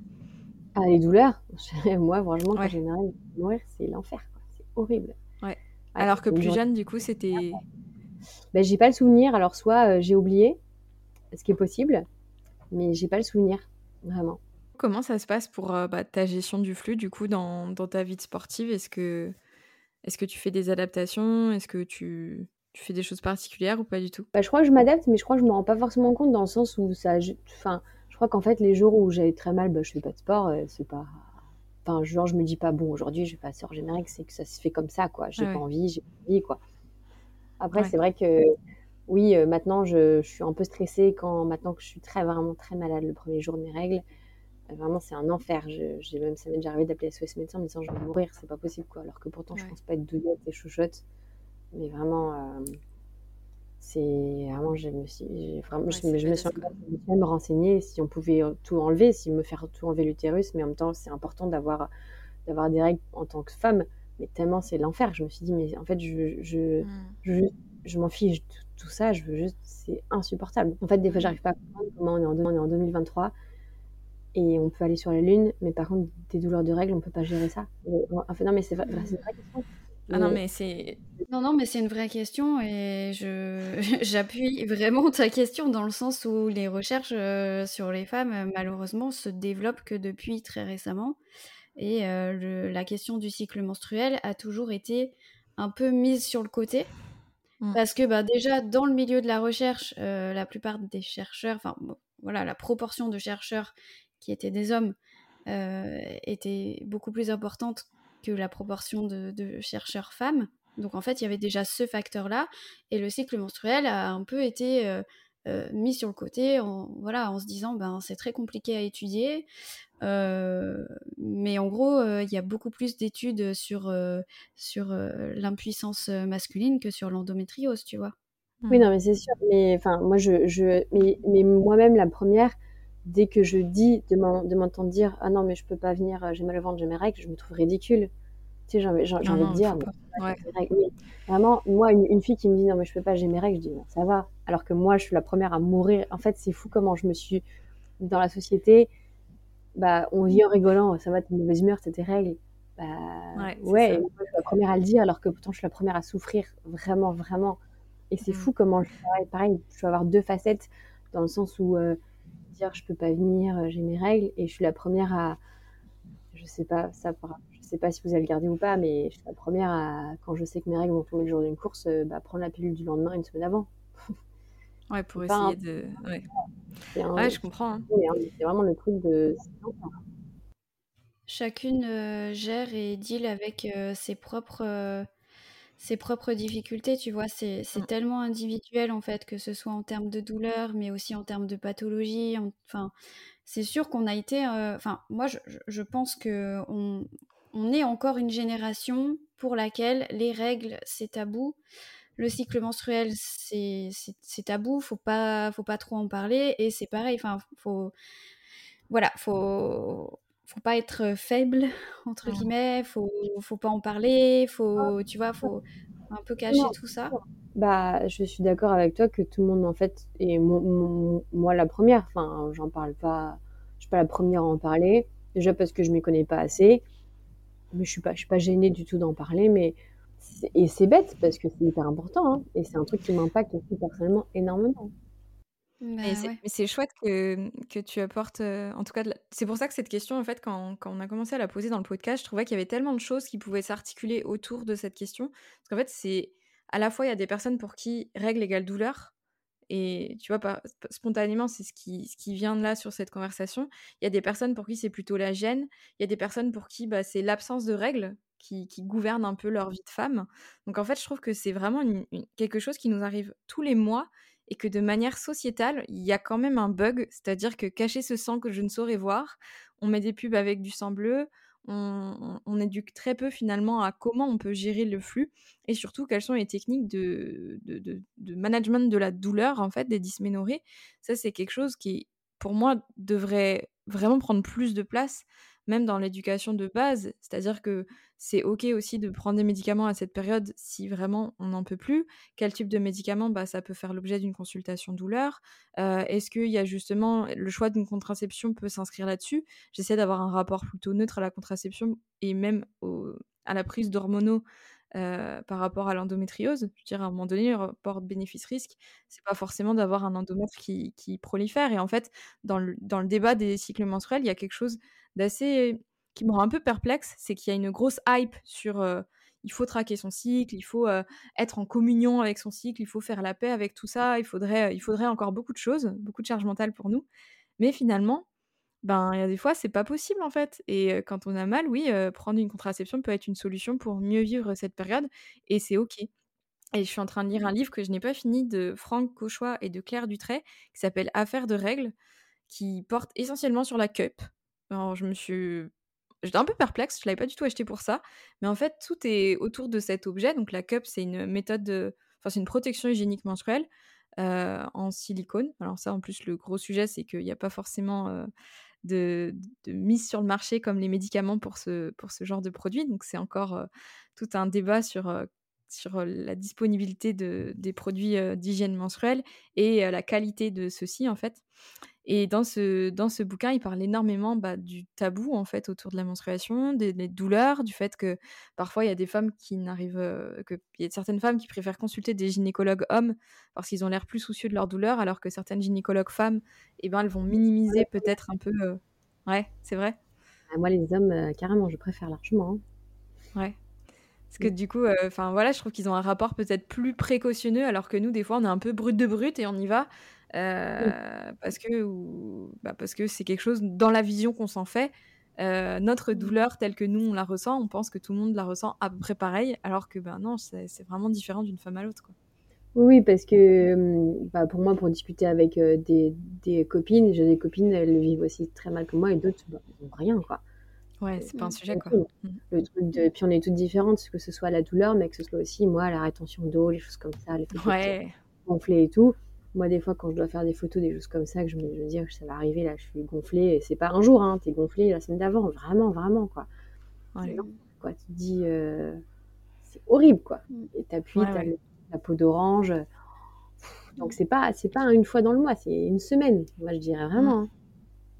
Ah, les douleurs? Moi, franchement, quand Ouais. j'ai mourir, c'est l'enfer, quoi. C'est horrible. Ouais. Ouais, Alors que une plus journée. jeune, du coup, c'était... Ben, j'ai pas le souvenir. Alors, soit euh, j'ai oublié, ce qui est possible, mais j'ai pas le souvenir, vraiment. Comment ça se passe pour euh, bah, ta gestion du flux, du coup, dans, dans ta vie de sportive? Est-ce que, tu fais des adaptations? Est-ce que tu, tu fais des choses particulières ou pas du tout? Bah, je crois que je m'adapte, mais je crois que je me rends pas forcément compte dans le sens où ça. je- Enfin, je crois qu'en fait, les jours où j'ai très mal, bah, je fais pas de sport. euh, c'est pas. Enfin, genre, je me dis pas, bon, aujourd'hui, je vais pas sortir générique, c'est que ça se fait comme ça, quoi. J'ai Ah pas ouais. envie, j'ai pas envie, quoi. Après, Ouais. c'est vrai que, oui, euh, maintenant, je, je suis un peu stressée quand, maintenant que je suis très, vraiment très malade le premier jour de mes règles. Vraiment, c'est un enfer. Je, j'ai même, ça m'est déjà arrivé d'appeler SOS médecin en me disant, je vais mourir, c'est pas possible, quoi. Alors que pourtant, je Ouais. pense pas être douillette et chouchotte. Mais vraiment, euh, c'est vraiment, je me suis, vraiment, Ouais, je, me- je suis je même renseignée si on pouvait euh, tout enlever, si me faire tout enlever l'utérus, mais en même temps, c'est important d'avoir, d'avoir des règles en tant que femme. Mais tellement c'est l'enfer. Je me suis dit, mais en fait, je, je, Mm. je, je m'en fiche de tout ça. Je veux juste, c'est insupportable. En fait, des fois, j'arrive pas à comprendre comment on est en, on est en 2023 et on peut aller sur la lune, mais par contre, des douleurs de règles, on peut pas gérer ça. Et, en fait, non, mais c'est vrai, c'est une vraie question. Ah non, Mais- mais c'est... Non, non, mais c'est une vraie question et je j'appuie vraiment ta question dans le sens où les recherches euh, sur les femmes, euh, malheureusement, se développent que depuis très récemment. Et euh, le- la question du cycle menstruel a toujours été un peu mise sur le côté. Mm. Parce que bah, déjà, dans le milieu de la recherche, euh, la plupart des chercheurs, enfin bon, voilà, la proportion de chercheurs qui étaient des hommes euh, était beaucoup plus importante que la proportion de, chercheurs femmes. Donc en fait, il y avait déjà ce facteur-là, et le cycle menstruel a un peu été euh, euh, mis sur le côté, en, voilà, en se disant ben c'est très compliqué à étudier. Euh, mais en gros, il y a beaucoup plus d'études sur, sur l'impuissance masculine que sur l'endométriose, tu vois. Oui, non, mais c'est sûr. Mais enfin, moi, je, je, mais, mais moi-même, la première, dès que je dis de m'en- de m'entendre dire, ah non, mais je peux pas venir, euh, j'ai mal au ventre, j'ai mes règles, je me trouve ridicule. Tu sais, j'ai envie, de dire, mais Ouais. Mais vraiment, moi, une, une fille qui me dit, non, mais je peux pas, j'ai mes règles, je dis, non, ça va. Alors que moi, je suis la première à mourir. En fait, c'est fou comment je me suis, dans la société, bah, on vit en rigolant, ça va, t'es mauvaise humeur, c'est tes règles. Bah, Ouais, ouais, moi, je suis la première à le dire, alors que pourtant, je suis la première à souffrir, vraiment, vraiment. Et c'est Mm. fou comment, je, pareil, pareil, je peux avoir deux facettes, dans le sens où euh, dire je peux pas venir, euh, j'ai mes règles, et je suis la première à, je sais pas, ça, je sais pas si vous allez le garder ou pas, mais je suis la première à, quand je sais que mes règles vont tomber le jour d'une course, euh, bah, prendre la pilule du lendemain une semaine avant. Ouais, pour un- essayer de... Ouais, C'est un- ouais je comprends. hein. hein, c'est vraiment le truc de. Chacune euh, gère et deal avec euh, ses propres euh, ses propres difficultés, tu vois, c'est c'est Mm. tellement individuel en fait, que ce soit en termes de douleur, mais aussi en termes de pathologie. en- Enfin, c'est sûr qu'on a été. euh, Enfin, moi, je, pense que on, on est encore une génération pour laquelle les règles c'est tabou, le cycle menstruel c'est tabou, faut pas faut pas trop en parler, et c'est pareil. Enfin, faut voilà, faut faut pas être faible entre guillemets, faut faut pas en parler, faut tu vois, faut un peu cacher Non. tout ça. Bah, je suis d'accord avec toi que tout le monde, en fait, et mo- mo- moi la première, enfin, j'en parle pas, je suis pas la première à en parler, déjà parce que je m'y connais pas assez, mais je suis pas, je suis pas gênée du tout d'en parler, mais et c'est bête parce que c'est hyper important, hein, et c'est un truc qui m'impacte aussi personnellement énormément. Bah, Mais c'est ouais. chouette que, que tu apportes, euh, en tout cas, la- c'est pour ça que cette question, en fait, quand, quand on a commencé à la poser dans le podcast, je trouvais qu'il y avait tellement de choses qui pouvaient s'articuler autour de cette question. Parce qu'en fait, c'est à la fois, il y a des personnes pour qui règle égale douleur, et tu vois, pas, spontanément, c'est ce qui, ce qui vient de là sur cette conversation. Il y a des personnes pour qui c'est plutôt la gêne, il y a des personnes pour qui bah, c'est l'absence de règles qui, gouvernent un peu leur vie de femme. Donc en fait, je trouve que c'est vraiment quelque chose qui nous arrive tous les mois et que de manière sociétale, il y a quand même un bug, c'est-à-dire que cacher ce sang que je ne saurais voir, on met des pubs avec du sang bleu, on, éduque très peu finalement à comment on peut gérer le flux et surtout quelles sont les techniques de, de, management de la douleur en fait des dysménorrhées. Ça c'est quelque chose qui pour moi devrait vraiment prendre plus de place même dans l'éducation de base. C'est-à-dire que c'est OK aussi de prendre des médicaments à cette période si vraiment on n'en peut plus. Quel type de médicament? Bah, Ça peut faire l'objet d'une consultation douleur. Euh, est-ce qu'il y a justement le choix d'une contraception peut s'inscrire là-dessus? J'essaie d'avoir un rapport plutôt neutre à la contraception et même à la prise d'hormonaux euh, par rapport à l'endométriose. Je veux dire, à un moment donné, le rapport bénéfice-risque, c'est pas forcément d'avoir un endomètre qui, qui, prolifère. Et en fait, dans le, dans le débat des cycles menstruels, il y a quelque chose d'assez qui me rend un peu perplexe, c'est qu'il y a une grosse hype sur euh, il faut traquer son cycle, il faut euh, être en communion avec son cycle, il faut faire la paix avec tout ça, il faudrait, il faudrait encore beaucoup de choses, beaucoup de charge mentale pour nous. Mais finalement, ben il y a des fois c'est pas possible en fait. Et quand on a mal, oui, prendre une contraception peut être une solution pour mieux vivre cette période et c'est ok. Et je suis en train de lire un livre que je n'ai pas fini de Franck Cauchois et de Claire Dutray qui s'appelle Affaires de règles, qui porte essentiellement sur la cup. Alors je me suis J'étais un peu perplexe, je l'avais pas du tout acheté pour ça, mais en fait tout est autour de cet objet. Donc la cup, c'est une méthode de, enfin c'est une protection hygiénique menstruelle en silicone. Alors ça, en plus, le gros sujet, c'est qu'il n'y a pas forcément de, mise sur le marché comme les médicaments pour ce, pour ce genre de produit. Donc c'est encore tout un débat sur sur la disponibilité de, des produits d'hygiène menstruelle et la qualité de ceux-ci en fait. Et dans ce, dans ce bouquin, il parle énormément bah, du tabou en fait autour de la menstruation, des, douleurs, du fait que parfois il y a des femmes qui n'arrivent, que il y a certaines femmes qui préfèrent consulter des gynécologues hommes parce qu'ils ont l'air plus soucieux de leur douleur, alors que certaines gynécologues femmes, eh ben, elles vont minimiser peut-être un peu. Ouais, c'est vrai? Ah, moi, les hommes, carrément, je préfère largement. Hein. Ouais. Parce que du coup, enfin voilà, je trouve qu'ils ont un rapport peut-être plus précautionneux, alors que nous, des fois, on est un peu brut de brut et on y va. Parce que bah, parce que c'est quelque chose dans la vision qu'on s'en fait. notre mmh. douleur telle que nous on la ressent, on pense que tout le monde la ressent à peu près pareil, alors que ben non, c'est vraiment différent d'une femme à l'autre. Oui, parce que mmh, bah, pour moi, pour discuter avec des, des, copines, j'ai des copines, elles vivent aussi très mal que moi, et d'autres, bah, rien, quoi. Ouais, c'est pas un sujet, quoi. Mmh. Le truc de puis on est toutes différentes, que ce soit la douleur, mais que ce soit aussi, moi, la rétention d'eau, les choses comme ça, les Ouais. gonflées et tout. Moi, des fois, quand je dois faire des photos, des choses comme ça, que je me, je me dis: que «Ça va arriver, là, je suis gonflée» et c'est pas un jour, hein, tu es gonflée la semaine d'avant, vraiment, vraiment, quoi. Ouais. quoi. Tu te dis, c'est horrible, quoi mmh. et tu appuies, la peau d'orange, donc c'est pas c'est pas une fois dans le mois, c'est une semaine, moi, je dirais vraiment, mmh. hein.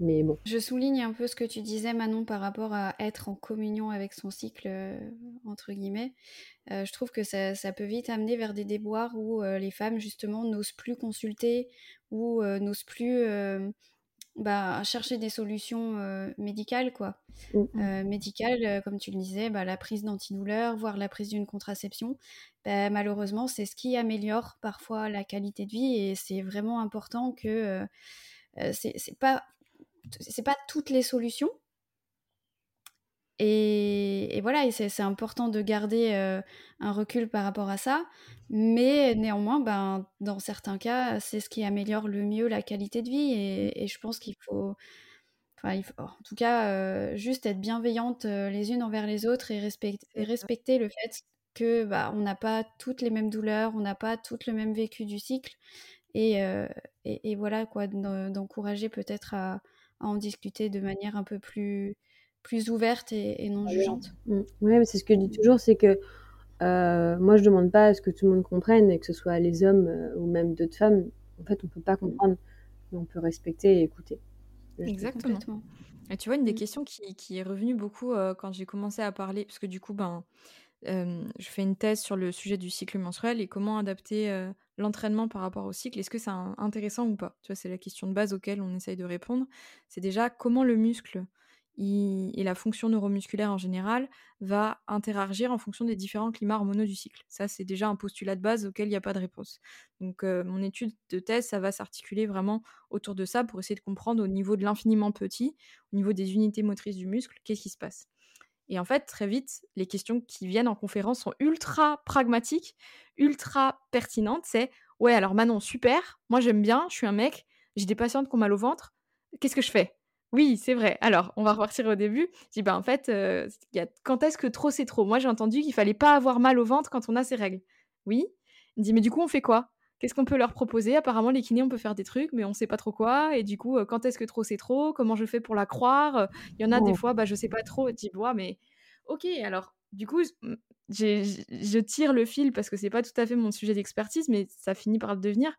Mais bon. Je souligne un peu ce que tu disais, Manon, par rapport à être en communion avec son cycle, euh, entre guillemets. Euh, je trouve que ça, peut vite amener vers des déboires où euh, les femmes, justement, n'osent plus consulter ou n'osent plus bah, chercher des solutions médicales, quoi. Mmh. médicales, comme tu le disais, bah, la prise d'antidouleur, voire la prise d'une contraception. Bah, malheureusement, c'est ce qui améliore parfois la qualité de vie et c'est vraiment important que. c'est pas c'est pas toutes les solutions. Et, voilà, et c'est important de garder euh, un recul par rapport à ça. Mais néanmoins, ben, dans certains cas, c'est ce qui améliore le mieux la qualité de vie. Et, je pense qu'il faut, enfin, en tout cas, euh, juste être bienveillante euh, les unes envers les autres et, respecter le fait que bah, on n'a pas toutes les mêmes douleurs, on n'a pas toutes le même vécu du cycle. Et, et voilà, quoi, d'encourager peut-être à, à en discuter de manière un peu plus, plus ouverte et, non jugeante. Mm. Oui, mais c'est ce que je dis toujours, c'est que euh, moi, je demande pas à ce que tout le monde comprenne, et que ce soit les hommes euh, ou même d'autres femmes. En fait, on peut pas comprendre, mais on peut respecter et écouter. Exactement. Et tu vois, une des mm. questions qui, qui est revenue beaucoup euh, quand j'ai commencé à parler, parce que du coup, ben, je fais une thèse sur le sujet du cycle menstruel et comment adapter l'entraînement par rapport au cycle. Est-ce que c'est intéressant ou pas? Tu vois, c'est la question de base auquel on essaye de répondre. C'est déjà comment le muscle et la fonction neuromusculaire en général va interagir en fonction des différents climats hormonaux du cycle. Ça, c'est déjà un postulat de base auquel il n'y a pas de réponse. Donc, mon étude de thèse, ça va s'articuler vraiment autour de ça pour essayer de comprendre au niveau de l'infiniment petit, au niveau des unités motrices du muscle, qu'est-ce qui se passe? Et en fait, très vite, les questions qui viennent en conférence sont ultra pragmatiques, ultra pertinentes. C'est ouais, alors Manon, super, moi j'aime bien, je suis un mec, j'ai des patientes qui ont mal au ventre, qu'est-ce que je fais? Oui, c'est vrai. Alors, on va repartir au début. Je dis bah en fait, euh, y a... quand est-ce que trop c'est trop? Moi j'ai entendu qu'il fallait pas avoir mal au ventre quand on a ses règles. Oui. Il dit mais du coup on fait quoi? Qu'est-ce qu'on peut leur proposer? Apparemment, les kinés, on peut faire des trucs, mais on sait pas trop quoi. Et du coup, euh, quand est-ce que trop c'est trop? Comment je fais pour la croire? Il y en a des fois, bah, je sais pas trop. Tu vois, mais ok, alors, du coup, je tire le fil parce que c'est pas tout à fait mon sujet d'expertise, mais ça finit par le devenir.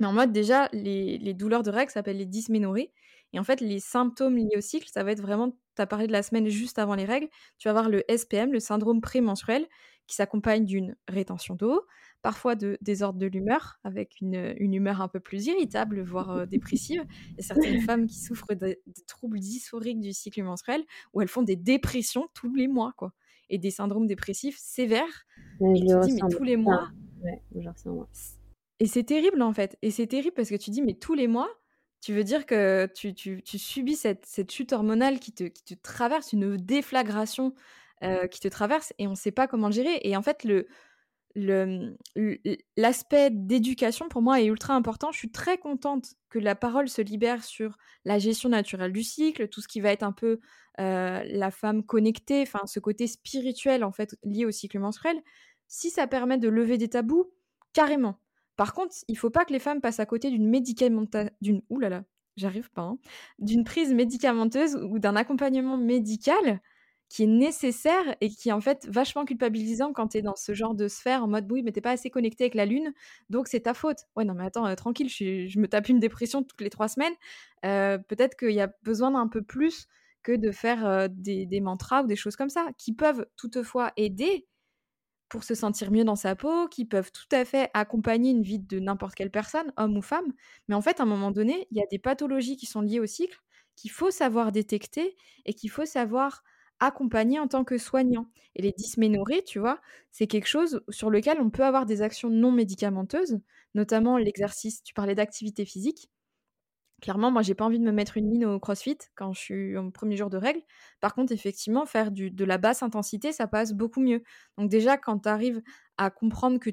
Mais en mode, déjà, les, les douleurs de règles s'appellent les dysménorrhées. Et en fait, les symptômes liés au cycle, ça va être vraiment, tu as parlé de la semaine juste avant les règles, tu vas avoir le SPM, le syndrome prémenstruel, qui s'accompagne d'une rétention d'eau, parfois de désordre de l'humeur, avec une, une, humeur un peu plus irritable, voire euh, dépressive. Il y a certaines femmes qui souffrent de, troubles dysphoriques du cycle menstruel, où elles font des dépressions tous les mois, quoi. Et des syndromes dépressifs sévères. et tu dis, mais tous les mois. Ouais, et c'est terrible, en fait. Et c'est terrible parce que tu dis, mais tous les mois, tu veux dire que tu, tu, tu subis cette, cette, chute hormonale qui te, qui te traverse, une déflagration euh, qui te traverse, et on ne sait pas comment le gérer. Et en fait, le, l'aspect d'éducation pour moi est ultra important. Je suis très contente que la parole se libère sur la gestion naturelle du cycle, tout ce qui va être un peu euh, la femme connectée, ce côté spirituel en fait lié au cycle menstruel. Si ça permet de lever des tabous, carrément. Par contre, il faut pas que les femmes passent à côté d'une médicamentation, d'une j'arrive pas, hein, d'une prise médicamenteuse ou d'un accompagnement médical qui est nécessaire et qui est en fait vachement culpabilisant quand tu es dans ce genre de sphère en mode oui mais t'es pas assez connecté avec la lune donc c'est ta faute ouais non mais attends euh, tranquille je, me tape une dépression toutes les trois semaines euh, peut-être qu'il y a besoin d'un peu plus que de faire euh, des, des, mantras ou des choses comme ça qui peuvent toutefois aider pour se sentir mieux dans sa peau, qui peuvent tout à fait accompagner une vie de n'importe quelle personne, homme ou femme. Mais en fait, à un moment donné, il y a des pathologies qui sont liées au cycle qu'il faut savoir détecter et qu'il faut savoir accompagné en tant que soignant. Et les dysménorrhées, tu vois, c'est quelque chose sur lequel on peut avoir des actions non médicamenteuses, notamment l'exercice, tu parlais d'activité physique. Clairement, moi, j'ai pas envie de me mettre une mine au crossfit quand je suis au premier jour de règle. Par contre, effectivement, faire du, de la basse intensité, ça passe beaucoup mieux. Donc déjà, quand tu arrives à comprendre que,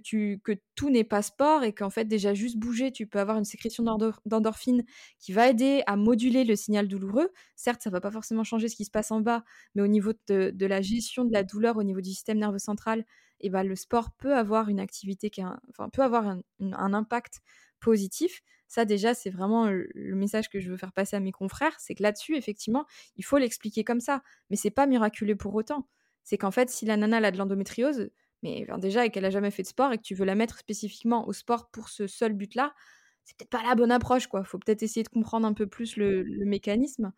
tout n'est pas sport et qu'en fait, déjà juste bouger, tu peux avoir une sécrétion d'endorphine qui va aider à moduler le signal douloureux. Certes, ça va pas forcément changer ce qui se passe en bas, mais au niveau de, la gestion de la douleur, au niveau du système nerveux central, eh ben, le sport peut avoir une activité qui peut avoir un impact positif. Ça, déjà, c'est vraiment le message que je veux faire passer à mes confrères, c'est que là-dessus, effectivement, il faut l'expliquer comme ça. Mais c'est pas miraculeux pour autant. C'est qu'en fait, si la nana a de l'endométriose, mais déjà, et qu'elle a jamais fait de sport et que tu veux la mettre spécifiquement au sport pour ce seul but-là, c'est peut-être pas la bonne approche, quoi. Faut peut-être essayer de comprendre un peu plus le, mécanisme.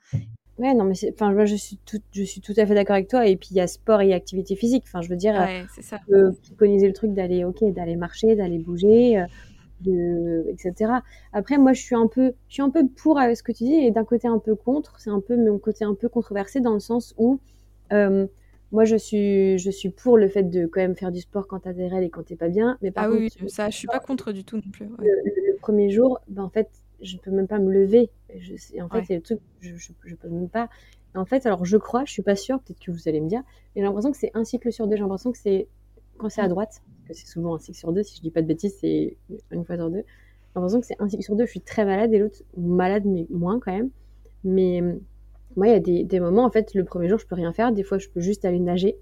Ouais, non, mais enfin, moi, je suis tout, je suis tout à fait d'accord avec toi. Et puis, il y a sport et activité physique. Enfin, je veux dire, ouais, c'est ça. préconiser le truc d'aller, ok, d'aller marcher, d'aller bouger, euh, de, etc. Après, moi, je suis un peu, je suis un peu pour avec ce que tu dis et d'un côté un peu contre. C'est un peu mon côté un peu controversé dans le sens où euh, moi, je suis, je suis pour le fait de quand même faire du sport quand t'as des règles et quand t'es pas bien. Mais par ah contre, oui, ça, je suis pas contre du tout non plus. Le, premier jour, ben, en fait, je peux même pas me lever. Je, en fait, c'est le truc, je, je, peux même pas. en fait, alors je crois, je suis pas sûre, peut-être que vous allez me dire, mais j'ai l'impression que c'est un cycle sur deux. J'ai l'impression que c'est quand c'est à mm. droite, que c'est souvent un cycle sur deux. Si je dis pas de bêtises, c'est une fois sur deux. J'ai l'impression que c'est un cycle sur deux. Je suis très malade et l'autre malade, mais moins quand même. Mais moi, il y a des, des, moments, en fait, le premier jour, je peux rien faire. Des fois, je peux juste aller nager.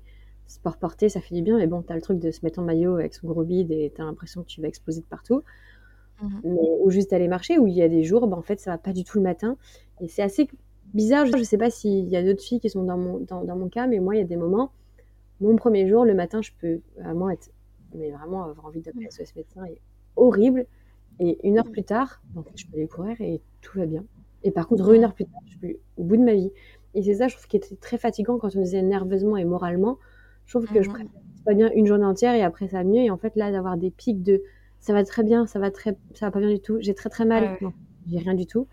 Sport porté, ça fait du bien. Mais bon, t'as le truc de se mettre en maillot avec son gros bide et t'as l'impression que tu vas exploser de partout. Mhm. Mais, ou juste aller marcher, où il y a des jours, ben, en fait, ça va pas du tout le matin. Et c'est assez bizarre. Je sais pas s'il y a d'autres filles qui sont dans mon, dans, dans, mon cas, mais moi, il y a des moments, mon premier jour, le matin, je peux vraiment être, mais vraiment avoir envie d'appeler. SOS médecin est horrible. Et une heure mhm. plus tard, fait, je peux aller courir et tout va bien. Et par contre, une heure plus tard, je suis au bout de ma vie. Et c'est ça, je trouve, qui était très fatigant quand on disait nerveusement et moralement. Je trouve que je mhm. préfère pas bien une journée entière et après ça va mieux. Et en fait, là, d'avoir des pics de ça va très bien, ça va très, ça va pas bien du tout, j'ai très très mal. Non, j'ai rien du tout.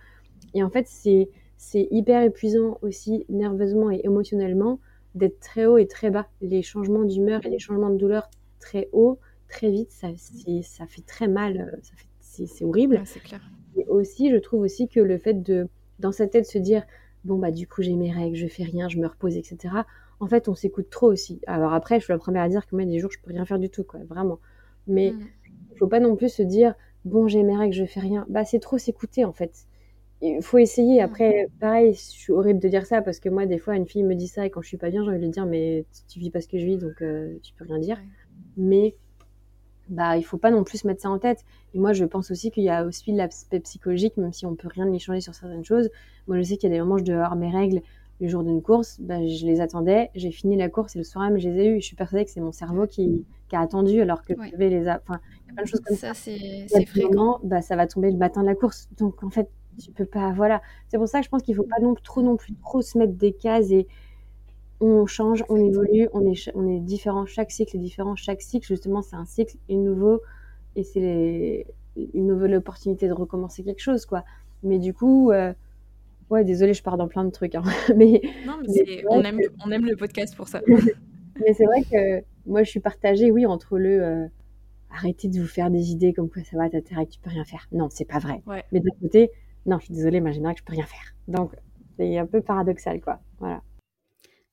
Et en fait, c'est, c'est hyper épuisant aussi nerveusement et émotionnellement d'être très haut et très bas. Les changements d'humeur et les changements de douleur très haut, très vite, ça, ça fait très mal. Euh, c'est, horrible. c'est clair. Et aussi, je trouve aussi que le fait de, dans sa tête, se dire, bon, bah, du coup, j'ai mes règles, je fais rien, je me repose, etc. en fait, on s'écoute trop aussi. Alors après, je suis la première à dire que moi, des jours, je peux rien faire du tout, quoi, vraiment. Mais Mm. il faut pas non plus se dire, bon, j'ai mes règles, je fais rien. Bah, c'est trop s'écouter, en fait. Il faut essayer. Après, pareil, je suis horrible de dire ça parce que moi, des fois, une fille me dit ça et quand je suis pas bien, j'ai envie de lui dire, mais tu vis pas ce que je vis, donc euh, tu peux rien dire. Mais bah, il faut pas non plus se mettre ça en tête. Et moi, je pense aussi qu'il y a aussi l'aspect psychologique, même si on peut rien y changer sur certaines choses. Moi, je sais qu'il y a des moments où je devais avoir mes règles le jour d'une course, bah, je les attendais, j'ai fini la course et le soir même, je les ai eues. Je suis persuadée que c'est mon cerveau qui, qui a attendu alors que Ouais. je les... a- Enfin, il y a plein de choses comme ça. Ça, c'est fréquent. bah, ça va tomber le matin de la course. Donc, en fait, tu peux pas... Voilà. C'est pour ça que je pense qu'il faut pas non, trop non plus trop se mettre des cases et on change, on évolue, on est, ch- on est différent. Chaque cycle est différent. Chaque cycle, justement, c'est un cycle nouveau et c'est les- une nouvelle opportunité de recommencer quelque chose, quoi. Mais du coup, euh, ouais, désolée, je pars dans plein de trucs, hein. mais, Non, mais on, aime, que, on aime le podcast pour ça. mais c'est vrai que moi, je suis partagée, oui, entre le euh, arrêtez de vous faire des idées comme quoi ça va, t'as tes règles, tu peux rien faire. Non, c'est pas vrai. Ouais. Mais d'un côté, non, je suis désolée, mes règles, je peux rien faire. Donc, c'est un peu paradoxal, quoi. Voilà.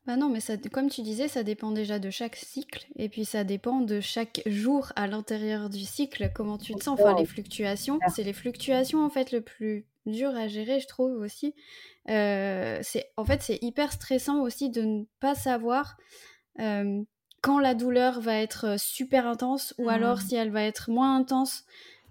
Bah non, mais ça, comme tu disais, ça dépend déjà de chaque cycle, et puis ça dépend de chaque jour à l'intérieur du cycle, comment tu te sens, enfin les fluctuations. C'est les fluctuations en fait le plus dur à gérer, je trouve aussi. Euh, c'est en fait c'est hyper stressant aussi de ne pas savoir euh, quand la douleur va être super intense ou alors Mm. si elle va être moins intense.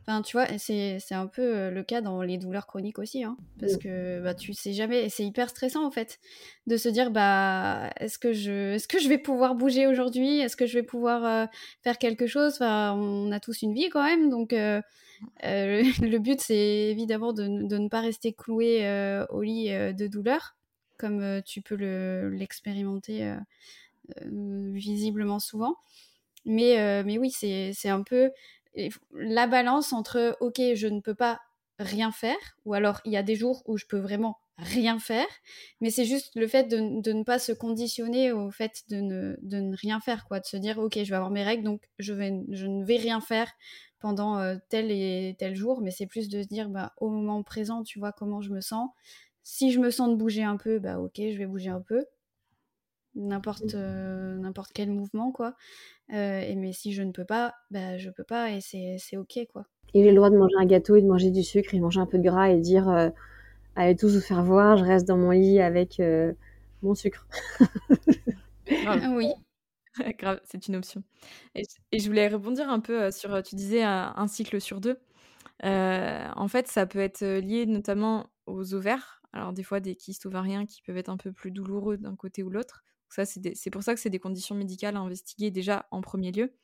Enfin, tu vois, c'est un peu euh, le cas dans les douleurs chroniques aussi, hein, parce Mm. que bah, tu sais jamais, et c'est hyper stressant en fait, de se dire bah est-ce que je est-ce que je vais pouvoir bouger aujourd'hui, est-ce que je vais pouvoir euh, faire quelque chose? Enfin, on a tous une vie quand même, donc euh, euh, le, le but c'est évidemment de, de ne pas rester cloué au lit de douleur, comme tu peux le- l'expérimenter visiblement souvent. Mais, mais oui, c'est un peu la balance entre ok, je ne peux pas rien faire, ou alors il y a des jours où je peux vraiment rien faire, mais c'est juste le fait de, ne pas se conditionner au fait de ne, rien faire, quoi, de se dire ok, je vais avoir mes règles, donc je, vais, ne vais rien faire pendant euh, tel et tel jour, mais c'est plus de se dire bah, au moment présent, tu vois comment je me sens. Si je me sens de bouger un peu, bah ok, je vais bouger un peu n'importe euh, n'importe quel mouvement quoi Euh, et mais si je ne peux pas bah je peux pas et c'est c'est ok quoi Il a le droit de manger un gâteau et de manger du sucre et de manger un peu de gras et dire euh, allez tous vous faire voir, je reste dans mon lit avec euh, mon sucre. Ah oui Grave, c'est une option. Et, et je voulais rebondir un peu sur, tu disais, euh, un cycle sur deux. Euh, en fait, ça peut être lié notamment aux ovaires. Alors, des fois, des kystes ovariens qui peuvent être un peu plus douloureux d'un côté ou l'autre. Ça, c'est pour ça que c'est des conditions médicales à investiguer déjà en premier lieu.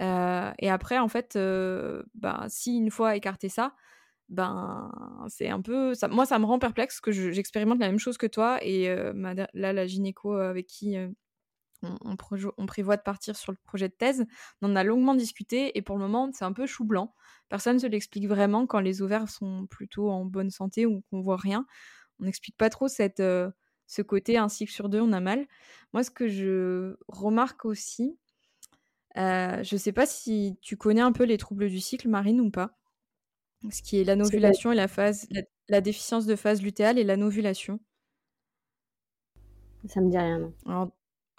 Euh, et après, en fait, euh, ben, si une fois écarté ça, ben c'est un peu moi ça me rend perplexe que je- j'expérimente la même chose que toi et euh, là la gynéco avec qui on, prévoit de partir sur le projet de thèse. On en a longuement discuté et pour le moment, c'est un peu chou blanc. Personne ne se l'explique vraiment quand les ovaires sont plutôt en bonne santé ou qu'on voit rien. On n'explique pas trop cette, ce côté un cycle sur deux, on a mal. Moi, ce que je remarque aussi, euh, je sais pas si tu connais un peu les troubles du cycle, Marine, ou pas. Ce qui est l'anovulation et la phase, la, la déficience de phase lutéale et l'anovulation. Ça me dit rien, non. Alors,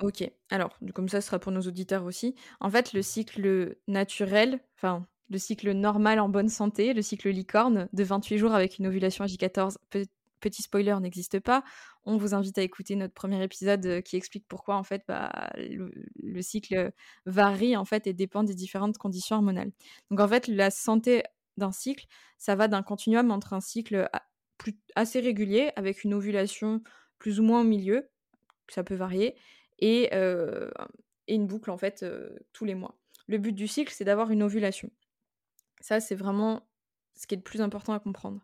ok. Alors, comme ça, ce sera pour nos auditeurs aussi. En fait, le cycle naturel, enfin, le cycle normal en bonne santé, le cycle licorne de 28 jours avec une ovulation à J14, pe- petit spoiler, n'existe pas. On vous invite à écouter notre premier épisode euh, qui explique pourquoi, en fait, bah, le, le cycle varie, en fait, et dépend des différentes conditions hormonales. Donc, en fait, la santé d'un cycle, ça va d'un continuum entre un cycle assez régulier avec une ovulation plus ou moins au milieu, ça peut varier, et, euh, une boucle en fait euh, tous les mois. Le but du cycle, c'est d'avoir une ovulation. Ça, c'est vraiment ce qui est le plus important à comprendre.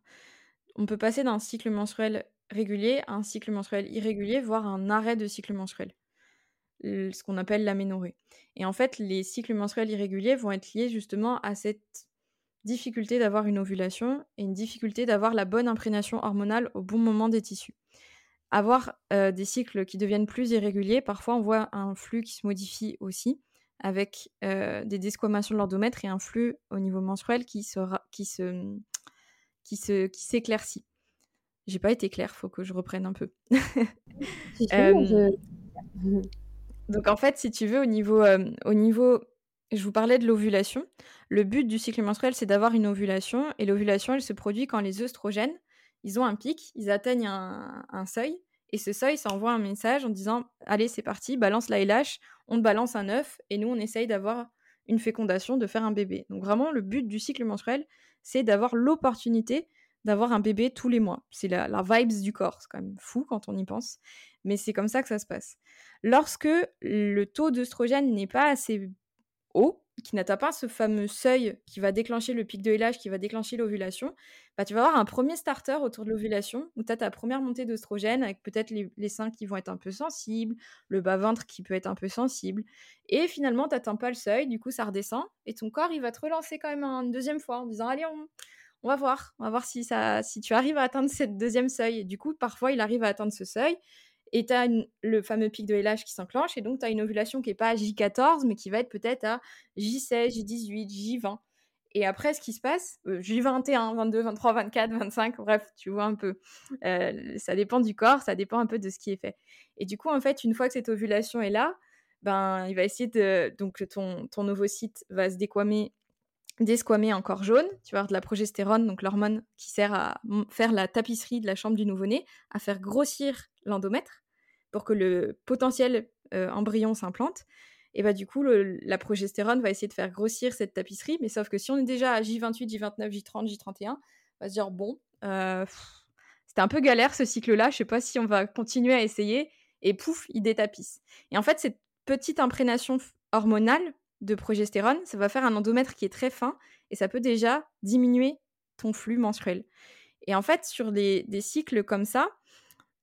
On peut passer d'un cycle menstruel régulier à un cycle menstruel irrégulier, voire un arrêt de cycle menstruel, ce qu'on appelle l'aménorrhée. Et en fait, les cycles menstruels irréguliers vont être liés justement à cette difficulté d'avoir une ovulation et une difficulté d'avoir la bonne imprégnation hormonale au bon moment des tissus avoir euh, des cycles qui deviennent plus irréguliers, parfois on voit un flux qui se modifie aussi, avec euh, des desquamations de l'endomètre et un flux au niveau menstruel qui se, qui se, qui s'éclaircit. J'ai pas été claire, faut que je reprenne un peu. Euh, Donc en fait, si tu veux, au niveau, euh, au niveau, je vous parlais de l'ovulation. Le but du cycle menstruel, c'est d'avoir une ovulation, et l'ovulation, elle se produit quand les œstrogènes, ils ont un pic, ils atteignent un, seuil, et ce seuil, ça envoie un message en disant, allez, c'est parti, balance la LH, on te balance un œuf, et nous, on essaye d'avoir une fécondation, de faire un bébé. Donc vraiment, le but du cycle menstruel, c'est d'avoir l'opportunité d'avoir un bébé tous les mois. C'est la, vibes du corps, c'est quand même fou quand on y pense, mais c'est comme ça que ça se passe. Lorsque le taux d'œstrogène n'est pas assez haut, qui n'atteint pas ce fameux seuil qui va déclencher le pic de LH, qui va déclencher l'ovulation, bah, tu vas avoir un premier starter autour de l'ovulation où tu as ta première montée d'œstrogène avec peut-être les, seins qui vont être un peu sensibles, le bas-ventre qui peut être un peu sensible. Et finalement, tu n'atteins pas le seuil, du coup, ça redescend et ton corps, il va te relancer quand même une deuxième fois en disant Allez, on, on va voir, on va voir si, ça, si tu arrives à atteindre cette deuxième seuil. Et du coup, parfois, il arrive à atteindre ce seuil et tu as le fameux pic de LH qui s'enclenche, et donc tu as une ovulation qui n'est pas à J14, mais qui va être peut-être à J16, J18, J20. Et après, ce qui se passe, J21, 22, 23, 24, 25, bref, tu vois un peu. Euh, ça dépend du corps, ça dépend un peu de ce qui est fait. Et du coup, en fait, une fois que cette ovulation est là, ben, il va essayer de. Donc, ton, ton ovocyte va se déquamer, desquamer encore jaune. Tu vas avoir de la progestérone, donc l'hormone qui sert à faire la tapisserie de la chambre du nouveau-né, à faire grossir l'endomètre pour que le potentiel euh, embryon s'implante. Et bah du coup, la progestérone va essayer de faire grossir cette tapisserie, mais sauf que si on est déjà à J28, J29, J30, J31, on va se dire bon, euh, c'était un peu galère ce cycle-là, je sais pas si on va continuer à essayer, et pouf, il détapisse. Et en fait, cette petite imprégnation hormonale de progestérone, ça va faire un endomètre qui est très fin, et ça peut déjà diminuer ton flux menstruel. Et en fait, sur des cycles comme ça,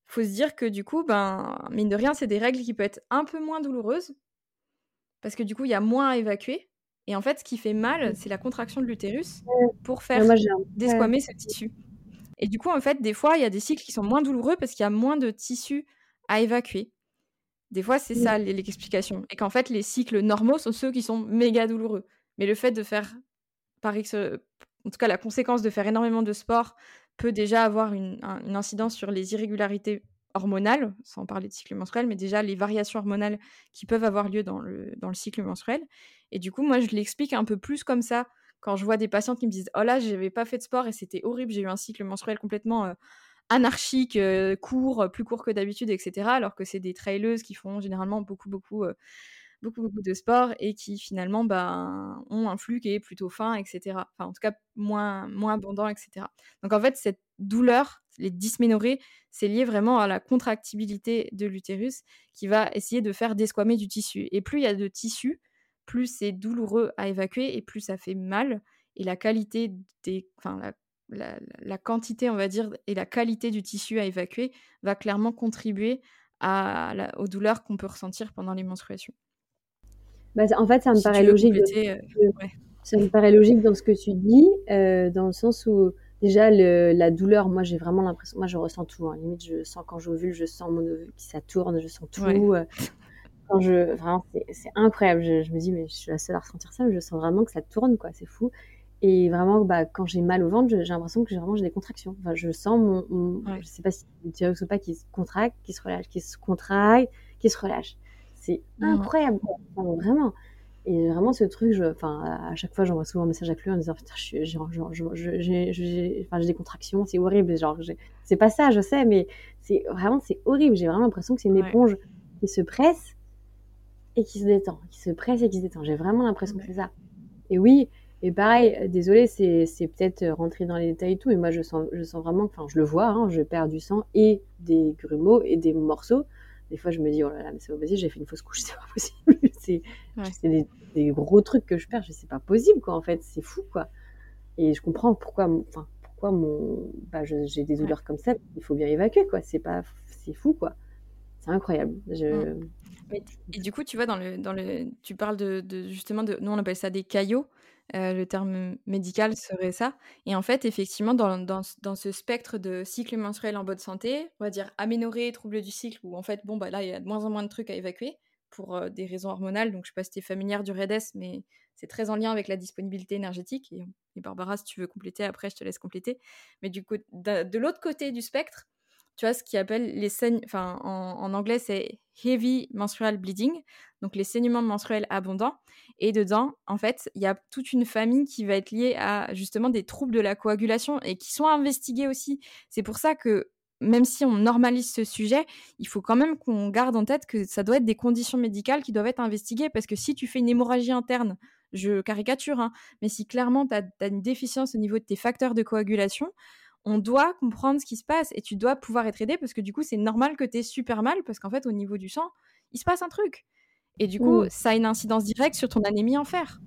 faut se dire que du coup, ben, mine de rien, c'est des règles qui peuvent être un peu moins douloureuses parce que du coup, il y a moins à évacuer. Et en fait, ce qui fait mal, c'est la contraction de l'utérus pour faire desquamer ce tissu. Et du coup, en fait, des fois, il y a des cycles qui sont moins douloureux parce qu'il y a moins de tissu à évacuer. Des fois, c'est ça l'explication. Et qu'en fait, les cycles normaux sont ceux qui sont méga douloureux. Mais le fait de faire, par en tout cas, la conséquence de faire énormément de sport, peut déjà avoir une, incidence sur les irrégularités hormonales, sans parler de cycle menstruel, mais déjà les variations hormonales qui peuvent avoir lieu dans le, dans le cycle menstruel. Et du coup, moi, je l'explique un peu plus comme ça quand je vois des patientes qui me disent Oh là, j'avais pas fait de sport et c'était horrible, j'ai eu un cycle menstruel complètement euh, anarchique, euh, court, plus court que d'habitude, etc. Alors que c'est des traileuses qui font généralement beaucoup, beaucoup. Euh, beaucoup, beaucoup de sport et qui finalement bah, ont un flux qui est plutôt fin, etc. Enfin, en tout cas, moins, moins abondant, etc. Donc en fait, cette douleur, les dysménorrhées, c'est lié vraiment à la contractibilité de l'utérus qui va essayer de faire desquamer du tissu. Et plus il y a de tissu, plus c'est douloureux à évacuer et plus ça fait mal. Et la qualité des, enfin, la, la, quantité, on va dire, et la qualité du tissu à évacuer va clairement contribuer à aux douleurs qu'on peut ressentir pendant les menstruations. Bah, en fait, ça me paraît logique. Euh, ça me paraît logique dans ce que tu dis, euh, dans le sens où déjà la douleur, moi j'ai vraiment l'impression, moi je ressens tout. Hein. Limite, je sens quand j'ovule, je sens mon ovule qui ça tourne, je sens tout. Euh. quand je, vraiment, c'est incroyable. Je, me dis, mais je suis la seule à ressentir ça, mais je sens vraiment que ça tourne, quoi. C'est fou. Et vraiment, bah, quand j'ai mal au ventre, j'ai l'impression que j'ai vraiment des contractions. Enfin, je sens mon, je sais pas si tu ou pas, qui se contracte, qui se relâche, qui se contracte, qui se relâche. C'est incroyable, vraiment. Et vraiment, ce truc, je, à chaque fois, j'envoie souvent un message à Chloé en disant Putain, j'ai des contractions, c'est horrible. Genre, c'est pas ça, je sais, mais c'est vraiment, c'est horrible. J'ai vraiment l'impression que c'est une éponge qui se presse et qui se détend, qui se presse et qui se détend. J'ai vraiment l'impression que c'est ça. Et oui, et pareil, désolé, c'est peut-être rentrer dans les détails et tout, mais moi, je sens, je sens vraiment, enfin, je le vois, hein, je perds du sang et des grumeaux et des morceaux des fois, je me dis, oh là là, mais c'est pas possible, j'ai fait une fausse couche, c'est pas possible. c'est des, gros trucs que je perds, c'est pas possible, quoi, en fait, c'est fou, quoi. Et je comprends pourquoi, enfin, pourquoi mon, bah, j'ai des douleurs comme ça, il faut bien évacuer, quoi. C'est pas, c'est fou, quoi. C'est incroyable. Je... Et, du coup, tu vois, dans le, dans le, tu parles de, de, justement de, nous on appelle ça des caillots. Euh, le terme médical serait ça. Et en fait, effectivement, dans, dans, dans, ce spectre de cycle menstruel en bonne santé, on va dire aménorrhée, trouble du cycle, où en fait, bon, bah là, il y a de moins en moins de trucs à évacuer pour euh, des raisons hormonales. Donc, je sais pas si tu es familière du REDES, mais c'est très en lien avec la disponibilité énergétique. Et, et, Barbara, si tu veux compléter, après, je te laisse compléter. Mais du coup, de l'autre côté du spectre, tu vois, ce qu'ils appellent les saignements, enfin, en, en anglais, c'est heavy menstrual bleeding, donc les saignements menstruels abondants. Et dedans, en fait, il y a toute une famille qui va être liée à justement des troubles de la coagulation et qui sont investigués aussi. C'est pour ça que même si on normalise ce sujet, il faut quand même qu'on garde en tête que ça doit être des conditions médicales qui doivent être investiguées. Parce que si tu fais une hémorragie interne, je caricature, hein, mais si clairement tu as, une déficience au niveau de tes facteurs de coagulation, on doit comprendre ce qui se passe et tu dois pouvoir être aidé parce que du coup, c'est normal que tu aies super mal parce qu'en fait, au niveau du sang, il se passe un truc. Et du coup, mmh. ça a une incidence directe sur ton anémie en fer.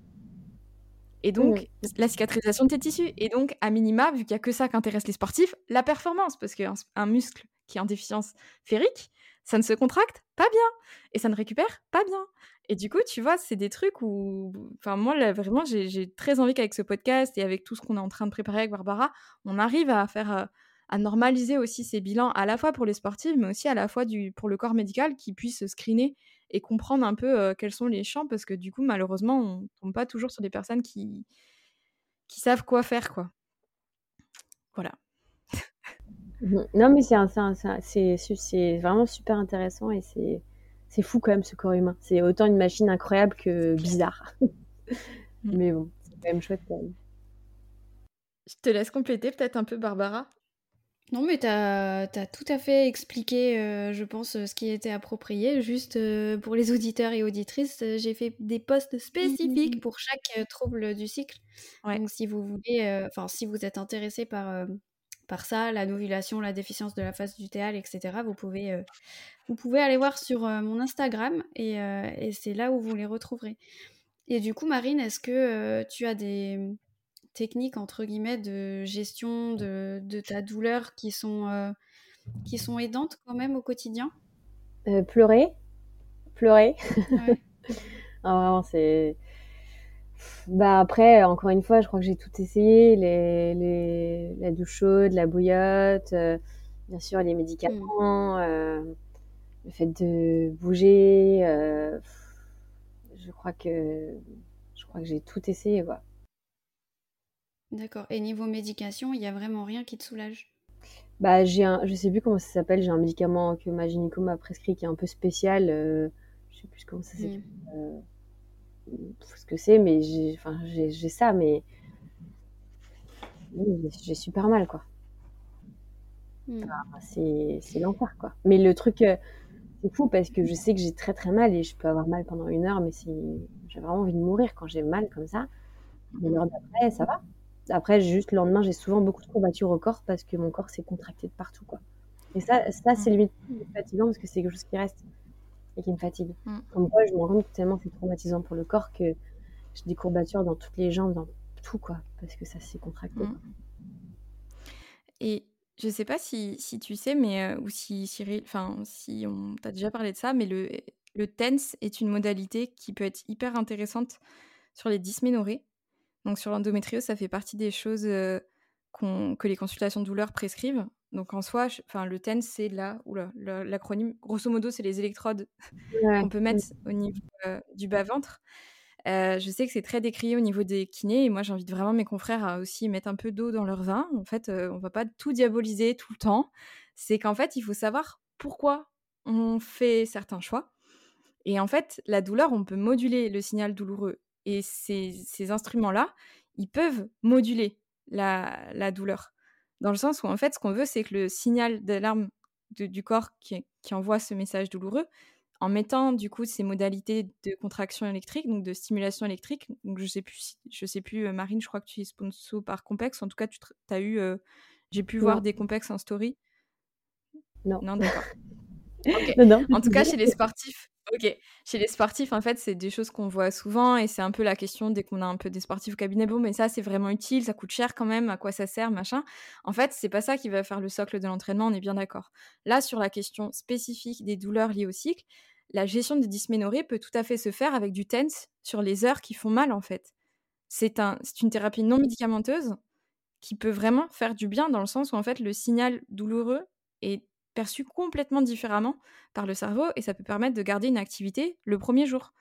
Et donc, la cicatrisation de tes tissus. Et donc, à minima, vu qu'il n'y a que ça qui intéresse les sportifs, la performance. Parce qu'un un muscle qui est en déficience férique, ça ne se contracte pas bien. Et ça ne récupère pas bien. Et du coup, tu vois, c'est des trucs où. Enfin, moi, vraiment, j'ai très envie qu'avec ce podcast et avec tout ce qu'on est en train de préparer avec Barbara, on arrive à faire. Euh, à normaliser aussi ces bilans à la fois pour les sportifs, mais aussi à la fois pour le corps médical qui puisse screener et comprendre un peu quels sont les champs parce que du coup malheureusement on tombe pas toujours sur des personnes qui qui savent quoi faire quoi. Voilà. Mmh. Non mais c'est c'est vraiment super intéressant et c'est c'est fou quand même ce corps humain. C'est autant une machine incroyable que bizarre. Mmh. mais bon, c'est quand même chouette quand même. Je te laisse compléter peut-être un peu Barbara. Non, mais tu as, tout à fait expliqué, euh, je pense, ce qui était approprié. Juste euh, pour les auditeurs et auditrices, euh, j'ai fait des posts spécifiques pour chaque trouble du cycle. Donc, si vous voulez, enfin, si vous êtes intéressé par, par ça, la novulation, la déficience de la phase du théâtre, etc., vous pouvez, vous pouvez aller voir sur mon Instagram et, et c'est là où vous les retrouverez. Et du coup, Marine, est-ce que tu as des techniques entre guillemets de gestion de, de ta douleur qui sont, euh, qui sont aidantes quand même au quotidien? Euh, Pleurer. Pleurer. ah, c'est. Bah après, encore une fois, je crois que j'ai tout essayé, les, les, la douche chaude, la bouillotte, euh, bien sûr les médicaments, mmh. le fait de bouger. je crois que je crois que j'ai tout essayé quoi. D'accord. Et niveau médication, il n'y a vraiment rien qui te soulage? Bah, j'ai un, je sais plus comment ça s'appelle, j'ai un médicament que ma gynéco m'a prescrit qui est un peu spécial. euh, je sais plus comment ça s'appelle. Ce que c'est, mais j'ai, enfin, ça, mais j'ai super mal, quoi. Hmm. c'est, c'est l'enfer, quoi. Mais le truc, euh, c'est fou parce que je sais que j'ai très très mal et je peux avoir mal pendant une heure, mais si j'ai vraiment envie de mourir quand j'ai mal comme ça. Mais l'heure d'après, ça va. Après, juste le lendemain, j'ai souvent beaucoup de courbatures au corps parce que mon corps s'est contracté de partout, quoi. Et ça, ça c'est limite fatigant parce que c'est quelque chose qui reste et qui me fatigue. Mm. Comme quoi, je me rends compte que tellement c'est traumatisant pour le corps que j'ai des courbatures dans toutes les jambes, dans tout, quoi, parce que ça s'est contracté. Mm. Et je sais pas si, si tu sais, mais euh, ou si Cyril, enfin, si on t'a déjà parlé de ça, mais le, le TENS est une modalité qui peut être hyper intéressante sur les dysménorrhées. Donc sur l'endométriose, ça fait partie des choses que les consultations de douleur prescrivent. Donc en soi, enfin le TENS, c'est là, l'acronyme, grosso modo, c'est les électrodes qu'on peut mettre au niveau du bas-ventre. je sais que c'est très décrié au niveau des kinés et moi j'invite vraiment mes confrères à aussi mettre un peu d'eau dans leur vin. En fait, on va pas tout diaboliser tout le temps. C'est qu'en fait, il faut savoir pourquoi on fait certains choix. Et en fait, la douleur, on peut moduler le signal douloureux et ces, instruments-là, ils peuvent moduler la, douleur. Dans le sens où, en fait, ce qu'on veut, c'est que le signal d'alarme du corps qui, envoie ce message douloureux, en mettant du coup ces modalités de contraction électrique, donc de stimulation électrique. Donc je sais plus, je sais plus, euh, Marine, je crois que tu es sponsor par Compex. En tout cas, tu as eu, euh, j'ai pu voir des Compex en story. Non. Non, d'accord. non, non. En tout cas, chez les sportifs, Ok. Chez les sportifs, en fait, c'est des choses qu'on voit souvent et c'est un peu la question dès qu'on a un peu des sportifs au cabinet. Bon, mais ça, c'est vraiment utile, ça coûte cher quand même, à quoi ça sert, machin. En fait, c'est pas ça qui va faire le socle de l'entraînement, on est bien d'accord. Là, sur la question spécifique des douleurs liées au cycle, la gestion des dysménorrhées peut tout à fait se faire avec du TENS sur les heures qui font mal, en fait. C'est un, une thérapie non médicamenteuse qui peut vraiment faire du bien dans le sens où, en fait, le signal douloureux est complètement différemment par le cerveau et ça peut permettre de garder une activité le premier jour.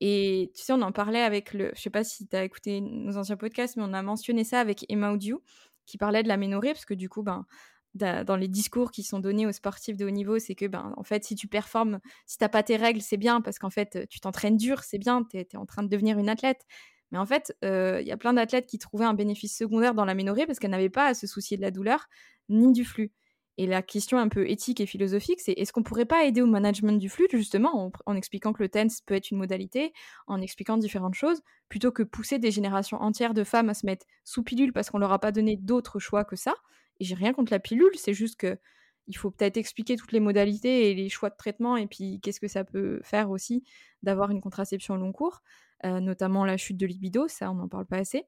Et tu sais, on en parlait avec le. Je sais pas si tu as écouté nos anciens podcasts, mais on a mentionné ça avec Emma Audiou qui parlait de la ménorrhée, parce que du coup, ben, dans les discours qui sont donnés aux sportifs de haut niveau, c'est que, ben, en fait, si tu performes, si t'as pas tes règles, c'est bien parce qu'en fait, tu t'entraînes dur, c'est bien, tu es, en train de devenir une athlète. Mais en fait, il y a plein d'athlètes qui trouvaient un bénéfice secondaire dans l'aménorrhée parce qu'elles n'avaient pas à se soucier de la douleur ni du flux. Et la question un peu éthique et philosophique, c'est est-ce qu'on pourrait pas aider au management du flux, justement, en, expliquant que le TENS peut être une modalité, en expliquant différentes choses, plutôt que pousser des générations entières de femmes à se mettre sous pilule parce qu'on leur a pas donné d'autres choix que ça? Et j'ai rien contre la pilule, c'est juste que il faut peut-être expliquer toutes les modalités et les choix de traitement, et puis qu'est-ce que ça peut faire aussi d'avoir une contraception long cours, euh, notamment la chute de libido, ça on n'en parle pas assez.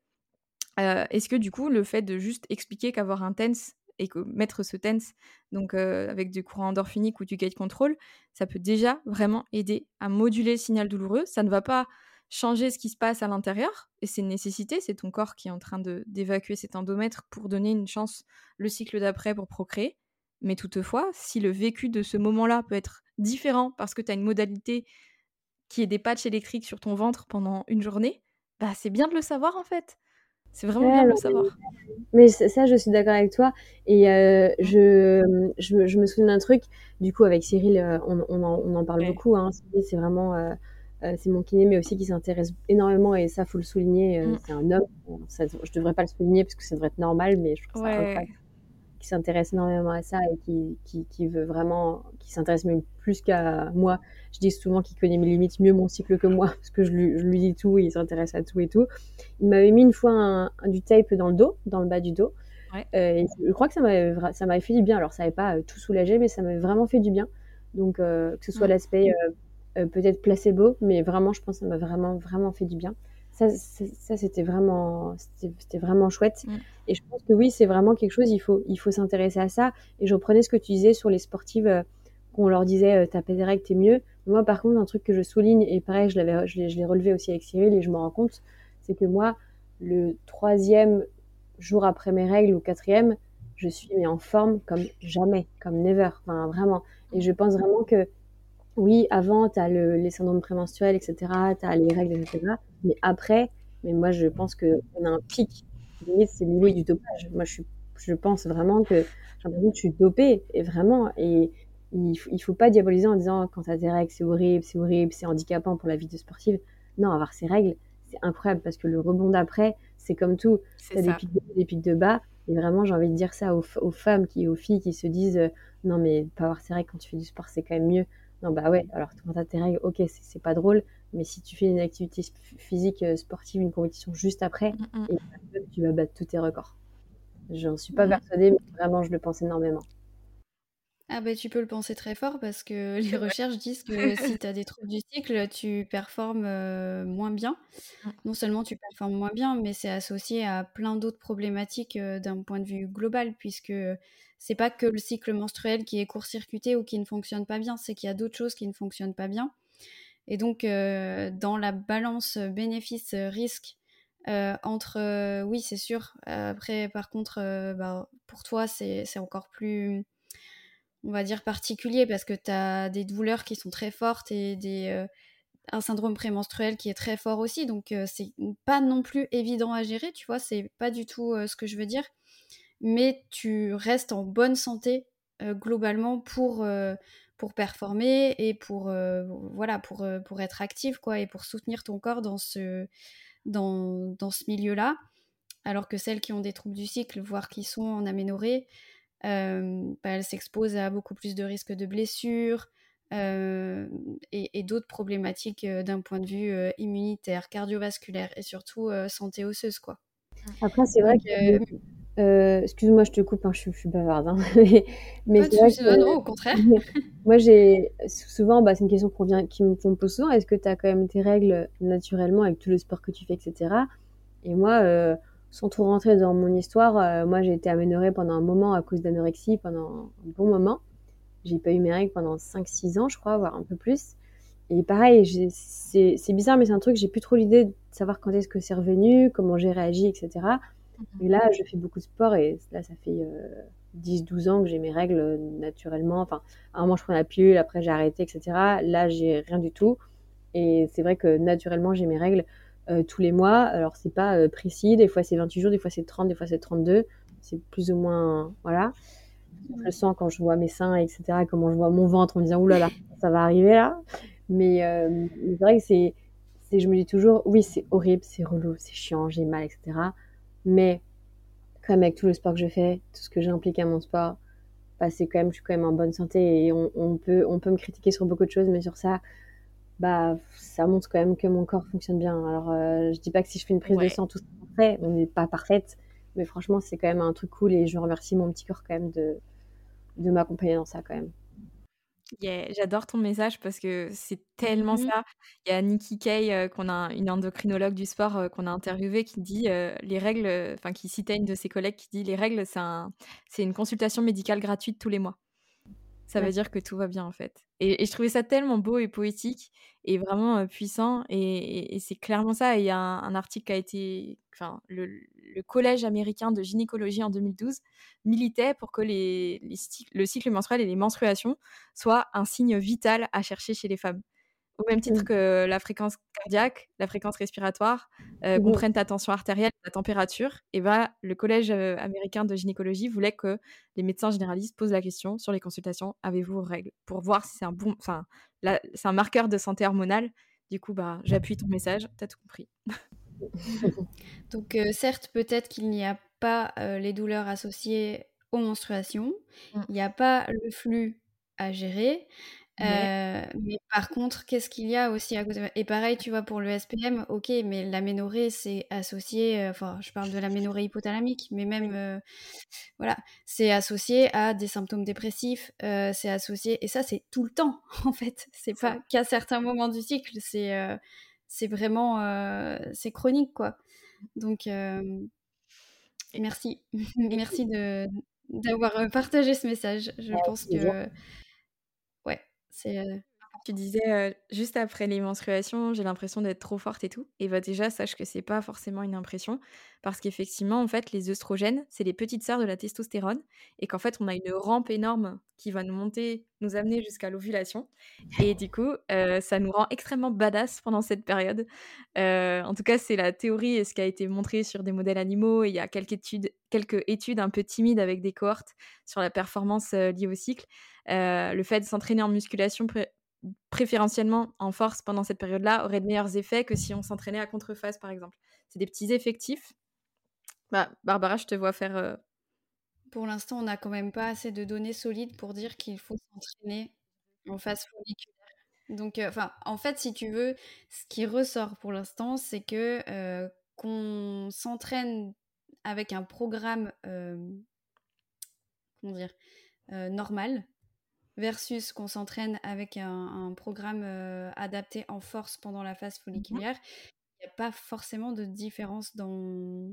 Euh, est-ce que du coup, le fait de juste expliquer qu'avoir un TENS et que mettre ce TENS, donc avec du courant endorphinique ou du gate control, ça peut déjà vraiment aider à moduler le signal douloureux. Ça ne va pas changer ce qui se passe à l'intérieur, et c'est une nécessité, c'est ton corps qui est en train d'évacuer cet endomètre pour donner une chance le cycle d'après pour procréer. Mais toutefois, si le vécu de ce moment-là peut être différent parce que tu as une modalité qui est des patchs électriques sur ton ventre pendant une journée, bah c'est bien de le savoir en fait. C'est vraiment bien de le savoir. Mais ça, je suis d'accord avec toi. Et euh, je, je, me souviens d'un truc, du coup, avec Cyril, euh, on, on, en, on en, parle beaucoup. Hein. C'est vraiment. Euh, c'est mon kiné, mais aussi qui s'intéresse énormément, et ça, faut le souligner. Mm. C'est un homme. Ça, je devrais pas le souligner parce que ça devrait être normal, mais je trouve ça incroyable qui s'intéresse énormément à ça et qui, qui, qui veut vraiment, qui s'intéresse même plus qu'à moi. Je dis souvent qu'il connaît mes limites mieux mon cycle que moi, parce que je lui, je lui dis tout, et il s'intéresse à tout et tout. Il m'avait mis une fois un, du tape dans le dos, dans le bas du dos. Euh, je crois que ça m'avait, ça m'avait fait du bien. Alors, ça n'avait pas euh, tout soulagé, mais ça m'avait vraiment fait du bien. Donc, euh, que ce soit l'aspect peut-être placebo, mais vraiment, je pense que ça m'a vraiment, vraiment fait du bien ça, ça c'était vraiment, c'était vraiment chouette. Mm. Et je pense que oui, c'est vraiment quelque chose, il faut, il faut s'intéresser à ça. Et je reprenais ce que tu disais sur les sportives, euh, qu'on leur disait, euh, t'as des règles, t'es mieux. Moi, par contre, un truc que je souligne, et pareil, je l'avais, je l'ai relevé aussi avec Cyril, et je me rends compte, c'est que moi, le troisième jour après mes règles, ou quatrième, je suis mais en forme comme jamais, comme never, enfin vraiment. Et je pense vraiment que oui, avant, tu as le, les syndromes prémenstruels, etc., tu as les règles, etc. Mais après, mais moi, je pense qu'on a un pic. Limite, c'est limite du dopage. Moi, je, je pense vraiment que j'ai l'impression que je suis dopée, et vraiment. Et il ne faut pas diaboliser en disant quand tu as des règles, c'est horrible, c'est horrible, c'est handicapant pour la vie de sportive. Non, avoir ces règles, c'est incroyable parce que le rebond d'après, c'est comme tout. Tu as des pics, de, des pics de bas. Et vraiment, j'ai envie de dire ça aux, aux, femmes, qui, aux filles qui se disent euh, non, mais pas avoir ces règles quand tu fais du sport, c'est quand même mieux. Non, bah ouais, alors quand t'as tes règles, ok, c'est pas drôle, mais si tu fais une activité physique euh, sportive, une compétition juste après, mm, mm. et tu vas battre tous tes records. J'en suis pas mm. persuadée, mais vraiment, je le pense énormément. Ah bah tu peux le penser très fort parce que les recherches disent que si tu as des troubles du cycle, tu performes euh, moins bien. Non seulement tu performes moins bien, mais c'est associé à plein d'autres problématiques euh, d'un point de vue global, puisque c'est pas que le cycle menstruel qui est court-circuité ou qui ne fonctionne pas bien, c'est qu'il y a d'autres choses qui ne fonctionnent pas bien. Et donc, euh, dans la balance bénéfice-risque, euh, entre, euh, oui, c'est sûr, après, par contre, bah, pour toi, c'est encore plus, on va dire, particulier parce que tu as des douleurs qui sont très fortes et des, un syndrome prémenstruel qui est très fort aussi. Donc, c'est pas non plus évident à gérer, tu vois, c'est pas du tout ce que je veux dire mais tu restes en bonne santé euh, globalement pour, euh, pour performer et pour, euh, voilà, pour, pour être active quoi, et pour soutenir ton corps dans ce, dans, dans ce milieu-là. Alors que celles qui ont des troubles du cycle, voire qui sont en aménorrhée, bah, elles s'exposent à beaucoup plus de risques de blessures, et, et d'autres problématiques d'un point de vue immunitaire, cardiovasculaire et surtout santé osseuse. Quoi. Après, c'est vrai que euh, excuse-moi, je te coupe, hein, je, suis bavarde. Hein, mais, Pas de non, au contraire. moi, j'ai souvent, bah, c'est une question vient, qui me, pose souvent. Est-ce que tu as quand même tes règles naturellement avec tout le sport que tu fais, etc. Et moi, euh, sans trop rentrer dans mon histoire, euh, moi, j'ai été aménorée pendant un moment à cause d'anorexie, pendant un bon moment. J'ai pas eu mes règles pendant 5-6 ans, je crois, voire un peu plus. Et pareil, c'est bizarre, mais c'est un truc, j'ai plus trop l'idée de savoir quand est-ce que c'est revenu, comment j'ai réagi, etc. Et là, je fais beaucoup de sport et là, ça fait 10-12 euh, ans que j'ai mes règles euh, naturellement. Enfin, à un moment, je prends la pilule, après, j'ai arrêté, etc. Là, j'ai rien du tout. Et c'est vrai que naturellement, j'ai mes règles euh, tous les mois. Alors, c'est pas précis. Des fois, c'est 28 jours, des fois, c'est 30, des fois, c'est 32. C'est plus ou moins. Voilà. je le sens quand je vois mes seins, etc., comment je vois mon ventre en me disant, oulala, ça va arriver là. Mais euh, c'est vrai que c'est, je me dis toujours, oui, c'est horrible, c'est relou, c'est chiant, j'ai mal, etc. Mais comme avec tout le sport que je fais, tout ce que j'implique à mon sport, bah, c'est quand même, je suis quand même en bonne santé et on, on, peut, on peut me critiquer sur beaucoup de choses, mais sur ça, bah, ça montre quand même que mon corps fonctionne bien. Alors, euh, je dis pas que si je fais une prise de sang, tout ça fait, on n'est pas parfaite, mais franchement, c'est quand même un truc cool et je remercie mon petit corps quand même de, de m'accompagner dans ça quand même. Yeah, j'adore ton message parce que c'est tellement mmh ça. Il y a Nikki Kay, euh, qu'on a une endocrinologue du sport euh, qu'on a interviewée, qui dit euh, les règles, enfin qui citait une de ses collègues qui dit les règles, c'est un, c'est une consultation médicale gratuite tous les mois. Ça veut dire que tout va bien en fait. Et, je trouvais ça tellement beau et poétique et vraiment puissant. Et, c'est clairement ça. il y a un, article qui a été, enfin, le, collège américain de gynécologie en 2012 militait pour que les, le cycle menstruel et les menstruations soient un signe vital à chercher chez les femmes au même titre mmh. que la fréquence cardiaque, la fréquence respiratoire, euh, qu'on prenne ta tension artérielle, ta température, et bah, le Collège américain de gynécologie voulait que les médecins généralistes posent la question sur les consultations avez-vous vos règles? Pour voir si c'est un bon. Enfin, c'est un marqueur de santé hormonale. Du coup, bah, j'appuie ton message, t'as tout compris. Donc, euh, certes, peut-être qu'il n'y a pas les douleurs associées aux menstruations, mmh. il n'y a pas le flux à gérer, mais par contre, qu'est-ce qu'il y a aussi à côté? Et pareil, tu vois, pour le SPM, ok, mais l'aménorrhée, c'est associé, enfin, je parle de l'aménorrhée hypothalamique, mais même, voilà, c'est associé à des symptômes dépressifs, c'est associé, et ça, c'est tout le temps, en fait. C'est pas qu'à certains moments du cycle, c'est c'est vraiment, c'est chronique, quoi. Donc, merci. merci de d'avoir partagé ce message. Je pense que c'est, tu disais, juste après les menstruations, j'ai l'impression d'être trop forte et tout et bah, déjà sache que c'est pas forcément une impression parce qu'effectivement, en fait, les œstrogènes, c'est les petites sœurs de la testostérone et qu'en fait, on a une rampe énorme qui va nous monter, nous amener jusqu'à l'ovulation et du coup, ça nous rend extrêmement badass pendant cette période. en tout cas, c'est la théorie et ce qui a été montré sur des modèles animaux et il y a quelques études quelques études un peu timides avec des cohortes sur la performance, liée au cycle. Le fait de s'entraîner en musculation préférentiellement en force pendant cette période-là aurait de meilleurs effets que si on s'entraînait à contrephase, par exemple. C'est des petits effectifs. Bah, Barbara, je te vois faire. Euh, pour l'instant, on n'a quand même pas assez de données solides pour dire qu'il faut s'entraîner en phase folliculaire. Donc, euh, en fait, si tu veux, ce qui ressort pour l'instant, c'est que euh, qu'on s'entraîne avec un programme, comment dire, normal, versus qu'on s'entraîne avec un, programme euh, adapté en force pendant la phase mmh folliculaire, il n'y a pas forcément de différence dans,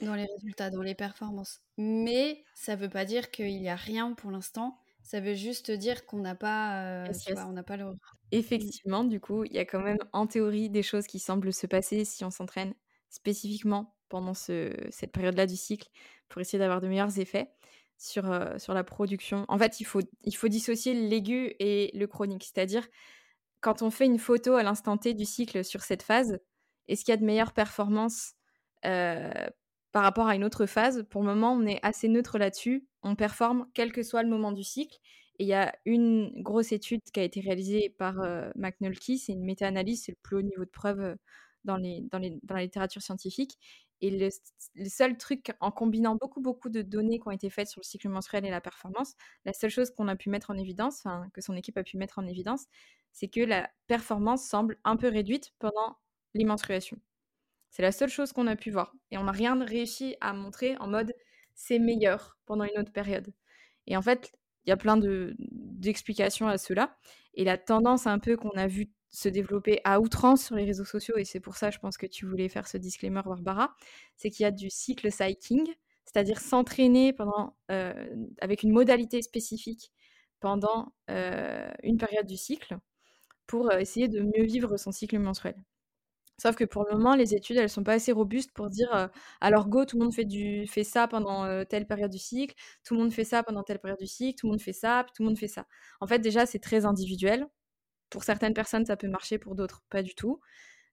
dans les résultats, dans les performances. Mais ça ne veut pas dire qu'il n'y a rien pour l'instant. Ça veut juste dire qu'on n'a pas, euh, on n'a pas le. Effectivement, du coup, il y a quand même en théorie des choses qui semblent se passer si on s'entraîne spécifiquement pendant ce, cette période-là du cycle pour essayer d'avoir de meilleurs effets sur, la production. En fait, il faut, dissocier l'aigu et le chronique. C'est-à-dire, quand on fait une photo à l'instant T du cycle sur cette phase, est-ce qu'il y a de meilleures performances par rapport à une autre phase? Pour le moment, on est assez neutre là-dessus. On performe quel que soit le moment du cycle. Et il y a une grosse étude qui a été réalisée par McNulty, c'est une méta-analyse, c'est le plus haut niveau de preuve dans la littérature scientifique. Et le, seul truc, en combinant beaucoup, beaucoup de données qui ont été faites sur le cycle menstruel et la performance, la seule chose qu'on a pu mettre en évidence, que son équipe a pu mettre en évidence, c'est que la performance semble un peu réduite pendant les. C'est la seule chose qu'on a pu voir. Et on n'a rien réussi à montrer en mode c'est meilleur pendant une autre période. Et en fait, il y a plein d'explications à cela. Et la tendance un peu qu'on a vue se développer à outrance sur les réseaux sociaux, et c'est pour ça, je pense que tu voulais faire ce disclaimer, Barbara, c'est qu'il y a du cycle cycling, c'est-à-dire s'entraîner pendant, euh, avec une modalité spécifique pendant euh, une période du cycle pour euh, essayer de mieux vivre son cycle menstruel. Sauf que pour le moment, les études, elles sont pas assez robustes pour dire alors go, tout le monde fait, du, fait ça pendant telle période du cycle, tout le monde fait ça pendant telle période du cycle, tout le monde fait ça, tout le monde fait ça. En fait, déjà, c'est très individuel. Pour certaines personnes, ça peut marcher, pour d'autres, pas du tout.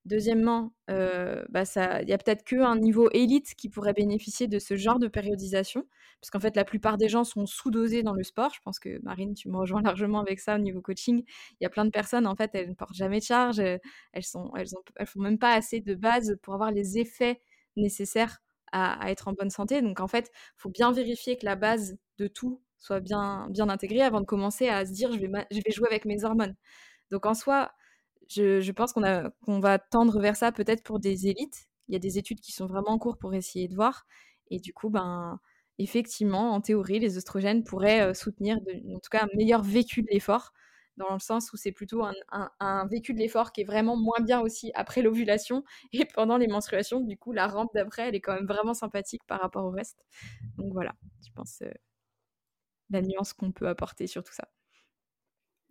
Deuxièmement, bah, il y a peut-être qu'un niveau élite qui pourrait bénéficier de ce genre de périodisation, parce qu'en fait, la plupart des gens sont sous-dosés dans le sport. Je pense que Marine, tu me rejoins largement avec ça au niveau coaching. Il y a plein de personnes, en fait, elles ne portent jamais de charge, elles sont, elles elles font même pas assez de base pour avoir les effets nécessaires à, être en bonne santé. Donc, en fait, il faut bien vérifier que la base de tout soit bien, bien intégrée avant de commencer à se dire je vais, je vais jouer avec mes hormones. Donc, en soi, je, pense qu'on va tendre vers ça peut-être pour des élites. Il y a des études qui sont vraiment en cours pour essayer de voir. Et du coup, ben, effectivement, en théorie, les oestrogènes pourraient euh, soutenir, en tout cas, un meilleur vécu de l'effort, dans le sens où c'est plutôt un, vécu de l'effort qui est vraiment moins bien aussi après l'ovulation et pendant les menstruations. Du coup, la rampe d'après, elle est quand même vraiment sympathique par rapport au reste. Donc voilà, je pense euh, la nuance qu'on peut apporter sur tout ça.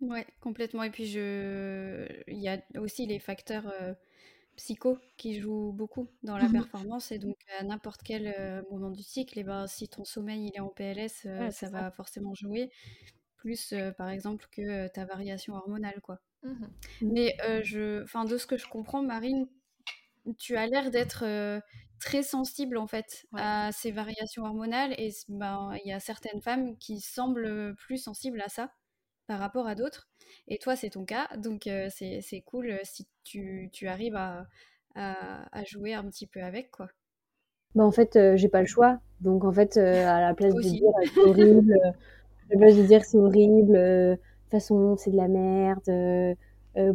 Ouais, complètement. Et puis, je... il y a aussi les facteurs euh, psycho qui jouent beaucoup dans la mmh performance. Et donc, à n'importe quel euh, moment du cycle, et ben, si ton sommeil il est en PLS, euh, ça, va forcément jouer. Plus, par exemple, que ta variation hormonale, quoi. Mmh mmh. Mais je... enfin, de ce que je comprends, Marine, tu as l'air d'être très sensible en fait à ces variations hormonales et ben il y a certaines femmes qui semblent plus sensibles à ça par rapport à d'autres. Et toi, c'est ton cas, donc euh, c'est cool euh, si tu, tu arrives à, à, jouer un petit peu avec, quoi. Bah en fait, euh, j'ai pas le choix. Donc en fait, à la place de dire c'est horrible, à la place de dire c'est horrible, de toute façon c'est de la merde,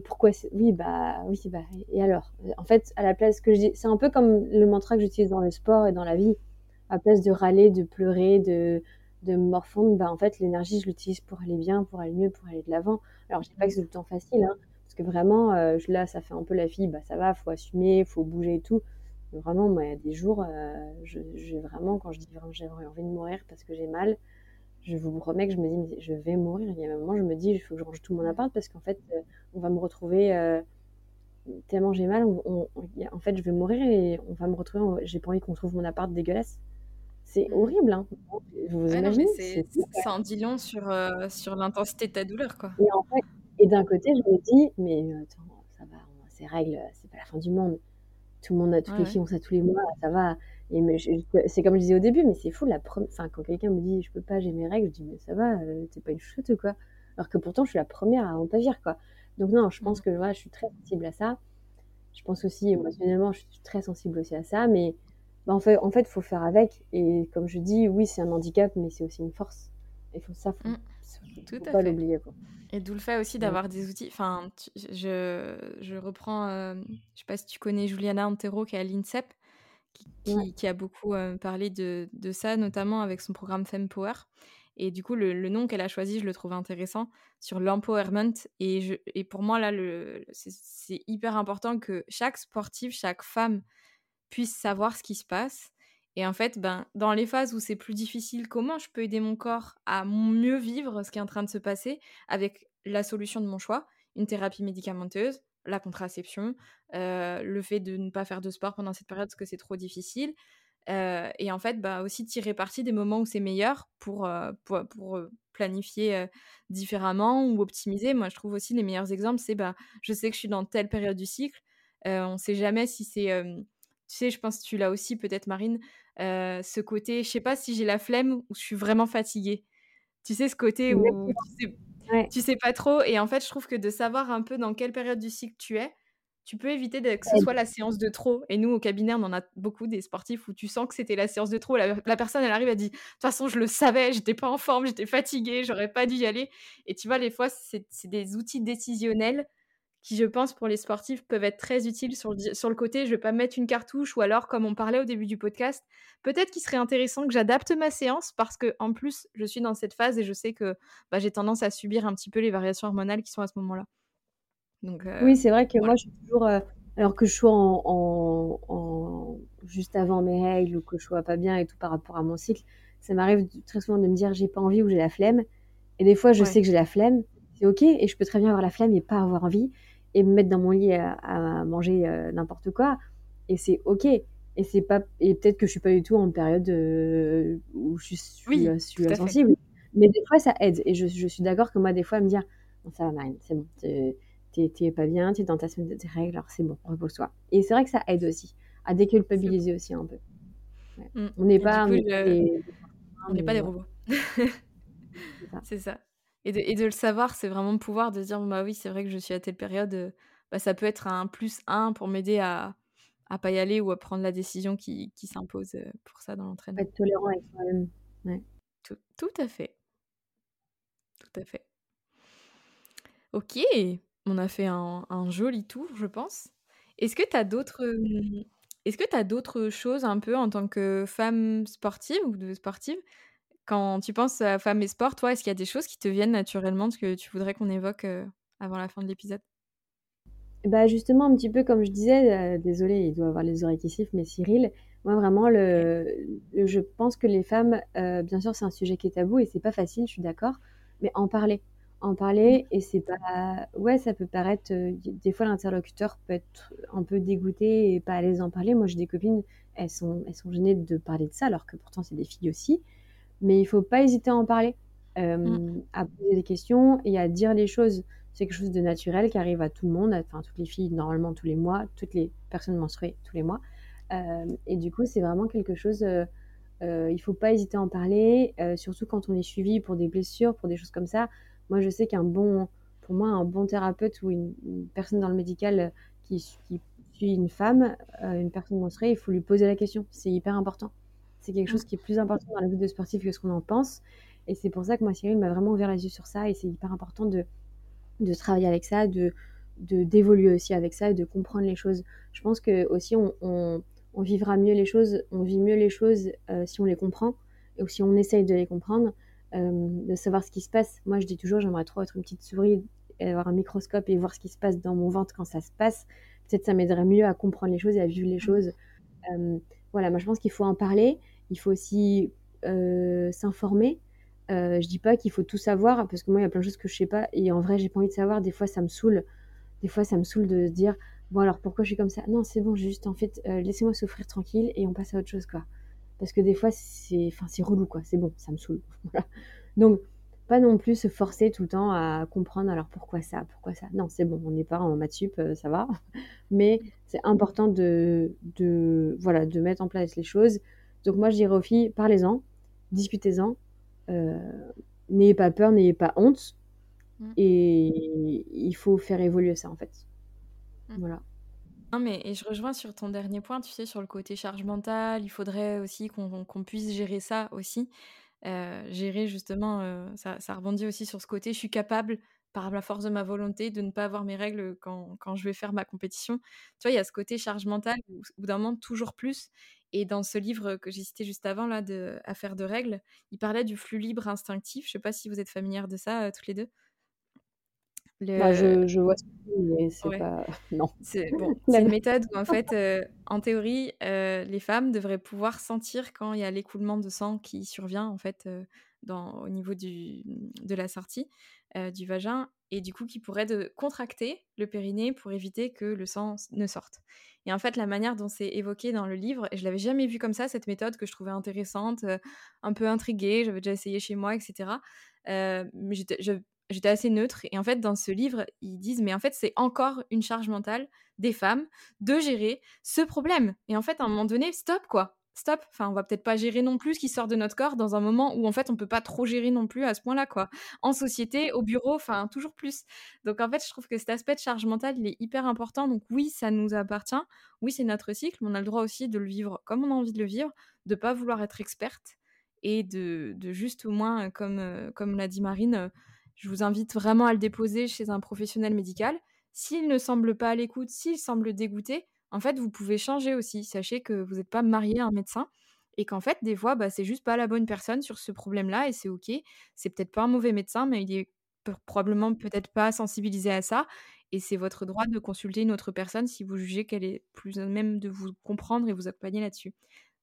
pourquoi oui bah oui bah et alors en fait à la place que je dis c'est un peu comme le mantra que j'utilise dans le sport et dans la vie à la place de râler de pleurer de de me morfondre, bah, en fait, l'énergie, je l'utilise pour aller bien, pour aller mieux, pour aller de l'avant. Alors, je dis pas que c'est tout le temps facile, hein, parce que vraiment, euh, là, ça fait un peu la fille, bah, ça va, faut assumer, faut bouger et tout. Mais vraiment, moi, il y a des jours, euh, je, vraiment, quand je dis vraiment j'ai envie de mourir parce que j'ai mal, je vous promets que je me dis, je vais mourir. Il y a un moment, je me dis, il faut que je range tout mon appart parce qu'en fait, euh, on va me retrouver tellement j'ai mal, en fait, je vais mourir et on va me retrouver. J'ai pas envie qu'on trouve mon appart dégueulasse. C'est horrible, hein. Vous imaginez ça en dit long sur, euh, sur l'intensité de ta douleur, quoi. Et, en fait, et d'un côté, je me dis, mais euh, attends, ça va, ces règles, c'est pas la fin du monde. Tout le monde, a, toutes les filles ont ça tous les mois, ça va. Et c'est comme je disais au début, mais c'est fou, la enfin, quand quelqu'un me dit, je peux pas, j'ai mes règles, je dis, mais ça va, euh, t'es pas une chute, quoi? Alors que pourtant, je suis la première à en agir, quoi. Donc non, je pense mmh. que voilà, je suis très sensible à ça. Je pense aussi, émotionnellement, je suis très sensible aussi à ça, mais bah, en fait, en fait, faut faire avec. Et comme je dis, oui, c'est un handicap, mais c'est aussi une force. Il faut ça, faut, mmh. Tout faut pas l'oublier. Et d'où le fait aussi d'avoir des outils. Enfin, je, je reprends, euh, je sais pas si tu connais Juliana Antero qui est à l'INSEP, qui, qui, a beaucoup euh, parlé de, de, ça, notamment avec son programme Fempower. Et du coup, le, le nom qu'elle a choisi, je le trouve intéressant sur l'empowerment. Et, et pour moi, là, c'est hyper important que chaque sportive, chaque femme puisse savoir ce qui se passe. Et en fait, ben, dans les phases où c'est plus difficile, comment je peux aider mon corps à mieux vivre ce qui est en train de se passer avec la solution de mon choix, une thérapie médicamenteuse, la contraception, euh, le fait de ne pas faire de sport pendant cette période parce que c'est trop difficile. Euh, et en fait, bah, aussi tirer parti des moments où c'est meilleur pour, euh, pour, planifier différemment ou optimiser. Moi, je trouve aussi les meilleurs exemples, c'est bah, je sais que je suis dans telle période du cycle. on ne sait jamais si c'est tu sais, je pense que tu l'as aussi peut-être, Marine, euh, ce côté, je sais pas si j'ai la flemme ou je suis vraiment fatiguée. Tu sais, ce côté où tu sais, tu sais pas trop. Et en fait, je trouve que de savoir un peu dans quelle période du cycle tu es, tu peux éviter que ce soit la séance de trop. Et nous, au cabinet, on en a beaucoup des sportifs où tu sens que c'était la séance de trop. La, personne, elle arrive, elle dit De toute façon, je le savais, j'étais pas en forme, j'étais fatiguée, j'aurais pas dû y aller. Et tu vois, les fois, c'est des outils décisionnels qui, je pense, pour les sportifs, peuvent être très utiles sur le, sur le côté. Je ne vais pas mettre une cartouche ou alors, comme on parlait au début du podcast, peut-être qu'il serait intéressant que j'adapte ma séance parce que, en plus, je suis dans cette phase et je sais que bah, j'ai tendance à subir un petit peu les variations hormonales qui sont à ce moment-là. Donc, euh, oui, c'est vrai que moi, je suis toujours. Euh, alors que je sois en, juste avant mes règles ou que je sois pas bien et tout par rapport à mon cycle, ça m'arrive très souvent de me dire j'ai pas envie ou j'ai la flemme. Et des fois, je sais que j'ai la flemme, c'est ok, et je peux très bien avoir la flemme et pas avoir envie et me mettre dans mon lit à, manger euh, n'importe quoi. Et c'est ok. Et c'est pas et peut-être que je suis pas du tout en période euh, où je suis, oui, euh, suis sensible. Mais des fois ça aide. Et je, je suis d'accord que moi des fois me dire ça va Marine, c'est bon, t'es pas bien, t'es dans ta semaine de tes règles, alors c'est bon, repose-toi. Et c'est vrai que ça aide aussi, à déculpabiliser aussi un peu. Mm. On n'est pas, on n'est pas des- robots. C'est ça. Et de, et de le savoir, c'est vraiment pouvoir de dire, bah oui, c'est vrai que je suis à telle période, euh, bah, ça peut être un plus un pour m'aider à à pas y aller ou à prendre la décision qui, qui s'impose euh, pour ça dans l'entraînement. être tolérant avec soi-même. Ouais. Tout, tout à fait. Tout à fait. Ok, on a fait un, un joli tour, je pense. Est-ce que tu as d'autres euh, est-ce que tu as d'autres choses un peu en tant que femme sportive ou de sportive quand tu penses à femme et sport, toi, est-ce qu'il y a des choses qui te viennent naturellement ce que tu voudrais qu'on évoque euh, avant la fin de l'épisode? Bah justement, un petit peu comme je disais, euh, désolé, il doit avoir les oreilles qui sifflent, mais Cyril, moi vraiment, le, le- je pense que les femmes, euh, bien sûr, c'est un sujet qui est tabou et c'est pas facile, je suis d'accord, mais en parler, en parler, et c'est pas, ouais, ça peut paraître, euh, des fois l'interlocuteur peut être un peu dégoûté et pas à l'aise d'en parler. Moi, j'ai des copines, elles sont, elles sont gênées de parler de ça, alors que pourtant c'est des filles aussi, mais il faut pas hésiter à en parler, euh, Mm. à poser des questions et à dire les choses c'est quelque chose de naturel qui arrive à tout le monde, enfin toutes les filles normalement tous les mois, toutes les personnes menstruées tous les mois. Euh, et du coup, c'est vraiment quelque chose, euh, euh, il faut pas hésiter à en parler, surtout quand on est suivi pour des blessures, pour des choses comme ça. Moi, je sais qu'un bon, pour moi, un bon thérapeute ou une, une personne dans le médical qui, qui suit une femme, une personne menstruée, il faut lui poser la question. C'est hyper important. C'est quelque chose qui est plus important dans la vie de sportif que ce qu'on en pense. Et c'est pour ça que moi, Cyril m'a vraiment ouvert les yeux sur ça. Et c'est hyper important de, de travailler avec ça, de de- d'évoluer aussi avec ça et de comprendre les choses. Je pense que aussi on, on, on vivra mieux les choses, on vit mieux les choses euh, si on les comprend et si on essaye de les comprendre, euh, de savoir ce qui se passe. Moi, je dis toujours, j'aimerais trop être une petite souris, et avoir un microscope et voir ce qui se passe dans mon ventre quand ça se passe. Peut-être ça m'aiderait mieux à comprendre les choses et à vivre les choses. Euh, voilà, moi je pense qu'il faut en parler. Il faut aussi euh, s'informer. Euh, je dis pas qu'il faut tout savoir parce que moi il y a plein de choses que je sais pas et en vrai j'ai pas envie de savoir. Des fois ça me saoule. Des fois ça me saoule de se dire bon alors pourquoi je suis comme ça? Non c'est bon juste en fait euh, laissez-moi souffrir tranquille et on passe à autre chose quoi. Parce que des fois c'est relou quoi. C'est bon ça me saoule. Donc pas non plus se forcer tout le temps à comprendre alors pourquoi ça, pourquoi ça. Non c'est bon on n'est pas en maths sup euh, ça va. Mais c'est important de voilà de mettre en place les choses. Donc moi je dirais aux filles parlez-en, discutez-en. Euh, n'ayez pas peur, n'ayez pas honte. Mm. Et il faut faire évoluer ça en fait. Mm. Voilà. Non, mais et je rejoins sur ton dernier point, tu sais, sur le côté charge mentale. Il faudrait aussi qu'on puisse gérer ça aussi. Euh, gérer justement, euh, ça, ça rebondit aussi sur ce côté, je suis capable, par la force de ma volonté, de ne pas avoir mes règles quand, quand je vais faire ma compétition. Tu vois, il y a ce côté charge mentale où, au bout d'un moment, toujours plus. Et dans ce livre que j'ai cité juste avant, là, de Affaires de règles, il parlait du flux libre instinctif. Je sais pas si vous êtes familières de ça, euh, toutes les deux. Le... Bah, je, je vois ce mais c'est Ouais. pas. Non. C'est bon, une méthode où en fait, euh, en théorie, euh, les femmes devraient pouvoir sentir quand il y a l'écoulement de sang qui survient en fait dans, au niveau de la sortie euh, du vagin et du coup qui pourrait de contracter le périnée pour éviter que le sang ne sorte. Et en fait, la manière dont c'est évoqué dans le livre, et je l'avais jamais vu comme ça, cette méthode que je trouvais intéressante, euh, un peu intriguée, j'avais déjà essayé chez moi, etc. Euh, mais j'étais assez neutre. Et en fait, dans ce livre, ils disent, mais en fait, c'est encore une charge mentale des femmes de gérer ce problème. Et en fait, à un moment donné, stop, quoi. Stop. Enfin, on va peut-être pas gérer non plus ce qui sort de notre corps dans un moment où, en fait, on peut pas trop gérer non plus à ce point-là, quoi. En société, au bureau, enfin, toujours plus. Donc, en fait, je trouve que cet aspect de charge mentale, il est hyper important. Donc, oui, ça nous appartient. Oui, c'est notre cycle, mais on a le droit aussi de le vivre comme on a envie de le vivre, de pas vouloir être experte et de, de juste au moins, comme, euh, comme l'a dit Marine, euh, je vous invite vraiment à le déposer chez un professionnel médical. S'il ne semble pas à l'écoute, s'il semble dégoûté, en fait, vous pouvez changer aussi. Sachez que vous n'êtes pas marié à un médecin et qu'en fait, des fois, bah, c'est juste pas la bonne personne sur ce problème-là et c'est OK. C'est peut-être pas un mauvais médecin, mais il est probablement peut-être pas sensibilisé à ça et c'est votre droit de consulter une autre personne si vous jugez qu'elle est plus à même de vous comprendre et vous accompagner là-dessus.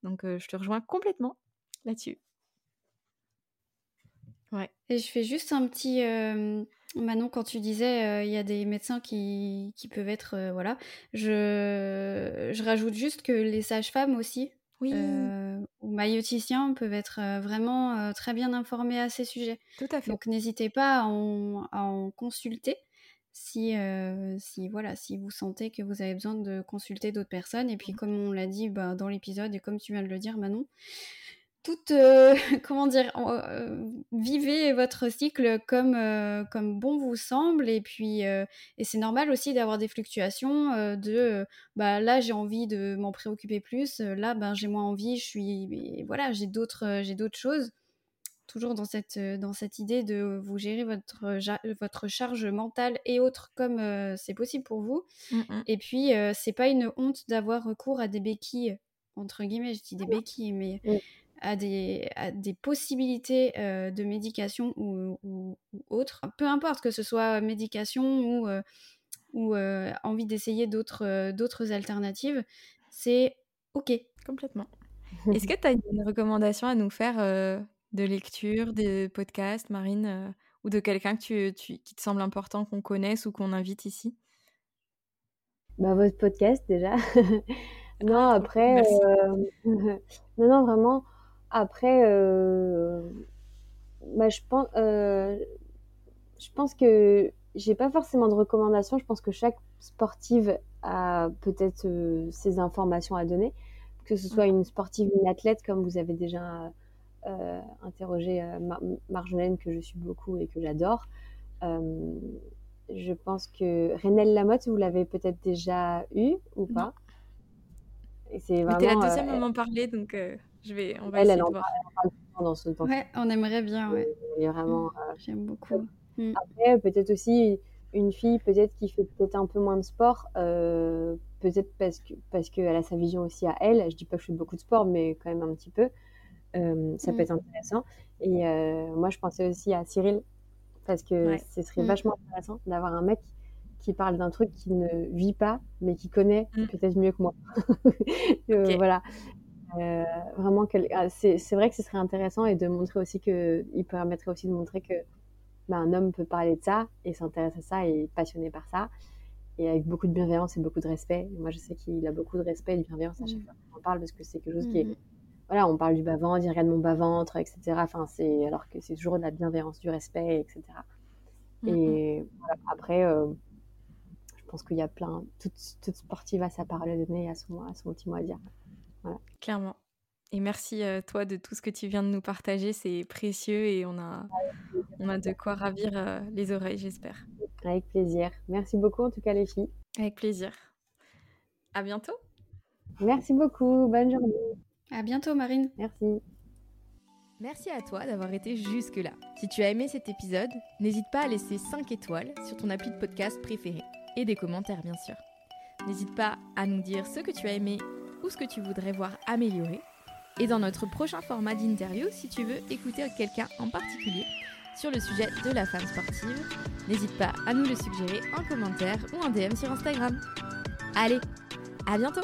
Donc, je te rejoins complètement là-dessus. Ouais. Et je fais juste un petit. Manon, quand tu disais euh, il y a des médecins qui, qui peuvent être. euh, voilà. Je, je rajoute juste que les sages-femmes aussi, Oui, euh, ou maïoticiens, peuvent être vraiment très bien informés à ces sujets. tout à fait. Donc n'hésitez pas à en, à en consulter. si, si, voilà, si vous sentez que vous avez besoin de consulter d'autres personnes. Et puis, comme on l'a dit bah, dans l'épisode, et comme tu viens de le dire, Manon, toute, comment dire, vivez votre cycle comme, comme bon vous semble. Et puis, et c'est normal aussi d'avoir des fluctuations de, bah là j'ai envie de m'en préoccuper plus, là ben j'ai moins envie, je suis, voilà, j'ai d'autres, j'ai d'autres choses toujours dans cette, euh, dans cette idée de vous gérer votre, votre charge mentale et autres comme euh, c'est possible pour vous. Et puis, euh, c'est pas une honte d'avoir recours à des béquilles, entre guillemets, je dis des béquilles, mais à, des, à des possibilités de médication ou, ou, autres. Peu importe que ce soit médication ou, ou envie d'essayer d'autres, d'autres alternatives, c'est OK. Complètement. Est-ce que tu as une recommandation à nous faire de lecture, des podcasts, Marine, euh, ou de quelqu'un que tu, qui te semble important qu'on connaisse ou qu'on invite ici? Bah, Votre podcast déjà. non, ah, après, euh, non, non, vraiment, après, euh, bah, je, pense, je pense que j'ai pas forcément de recommandations. Je pense que chaque sportive a peut-être ses informations à donner, que ce soit une sportive ou une athlète, comme vous avez déjà euh, interroger euh, Marjolaine, que je suis beaucoup et que j'adore. Euh, je pense que Renelle Lamotte, vous l'avez peut-être déjà eu ou pas? C'est vraiment. la deuxième à m'en parler, donc je vais. On va elle, elle en, parle, dans ce temps. Ouais, on aimerait bien. Ouais. vraiment. Mm, j'aime beaucoup. Mm. Après, peut-être aussi une fille, peut-être qui fait peut-être un peu moins de sport, peut-être parce que parce qu'elle a sa vision aussi à elle. Je dis pas que je fais beaucoup de sport, mais quand même un petit peu ça peut mmh. être intéressant. Et moi, je pensais aussi à Cyril, parce que ce serait vachement intéressant d'avoir un mec qui parle d'un truc qu'il ne vit pas, mais qui connaît peut-être mieux que moi. Voilà. Vraiment, ah, c'est vrai que ce serait intéressant et de montrer aussi que, il permettrait aussi de montrer que bah, un homme peut parler de ça et s'intéresse à ça et est passionné par ça et avec beaucoup de bienveillance et beaucoup de respect. moi, je sais qu'il a beaucoup de respect et de bienveillance à chaque fois qu'on en parle parce que c'est quelque chose qui est voilà, on parle du bas-ventre, il regarde mon bas-ventre, etc. Enfin, c'est, alors que c'est toujours de la bienveillance, du respect, etc. Et après, euh, je pense qu'il y a plein, toute, toute, sportive a sa parole à donner, à son, à son petit mot à dire. Voilà. Clairement. Et merci euh, toi de tout ce que tu viens de nous partager, c'est précieux et on a, on a de quoi ravir euh, les oreilles, j'espère. Avec plaisir. Merci beaucoup en tout cas les filles. Avec plaisir. À bientôt. Merci beaucoup. Bonne journée. À bientôt, Marine. Merci. Merci à toi d'avoir été jusque-là. Si tu as aimé cet épisode, n'hésite pas à laisser 5 étoiles sur ton appli de podcast préféré et des commentaires, bien sûr. N'hésite pas à nous dire ce que tu as aimé ce que tu voudrais voir améliorer. Et dans notre prochain format d'interview, si tu veux écouter quelqu'un en particulier sur le sujet de la femme sportive, n'hésite pas à nous le suggérer en commentaire ou en DM sur Instagram. Allez, à bientôt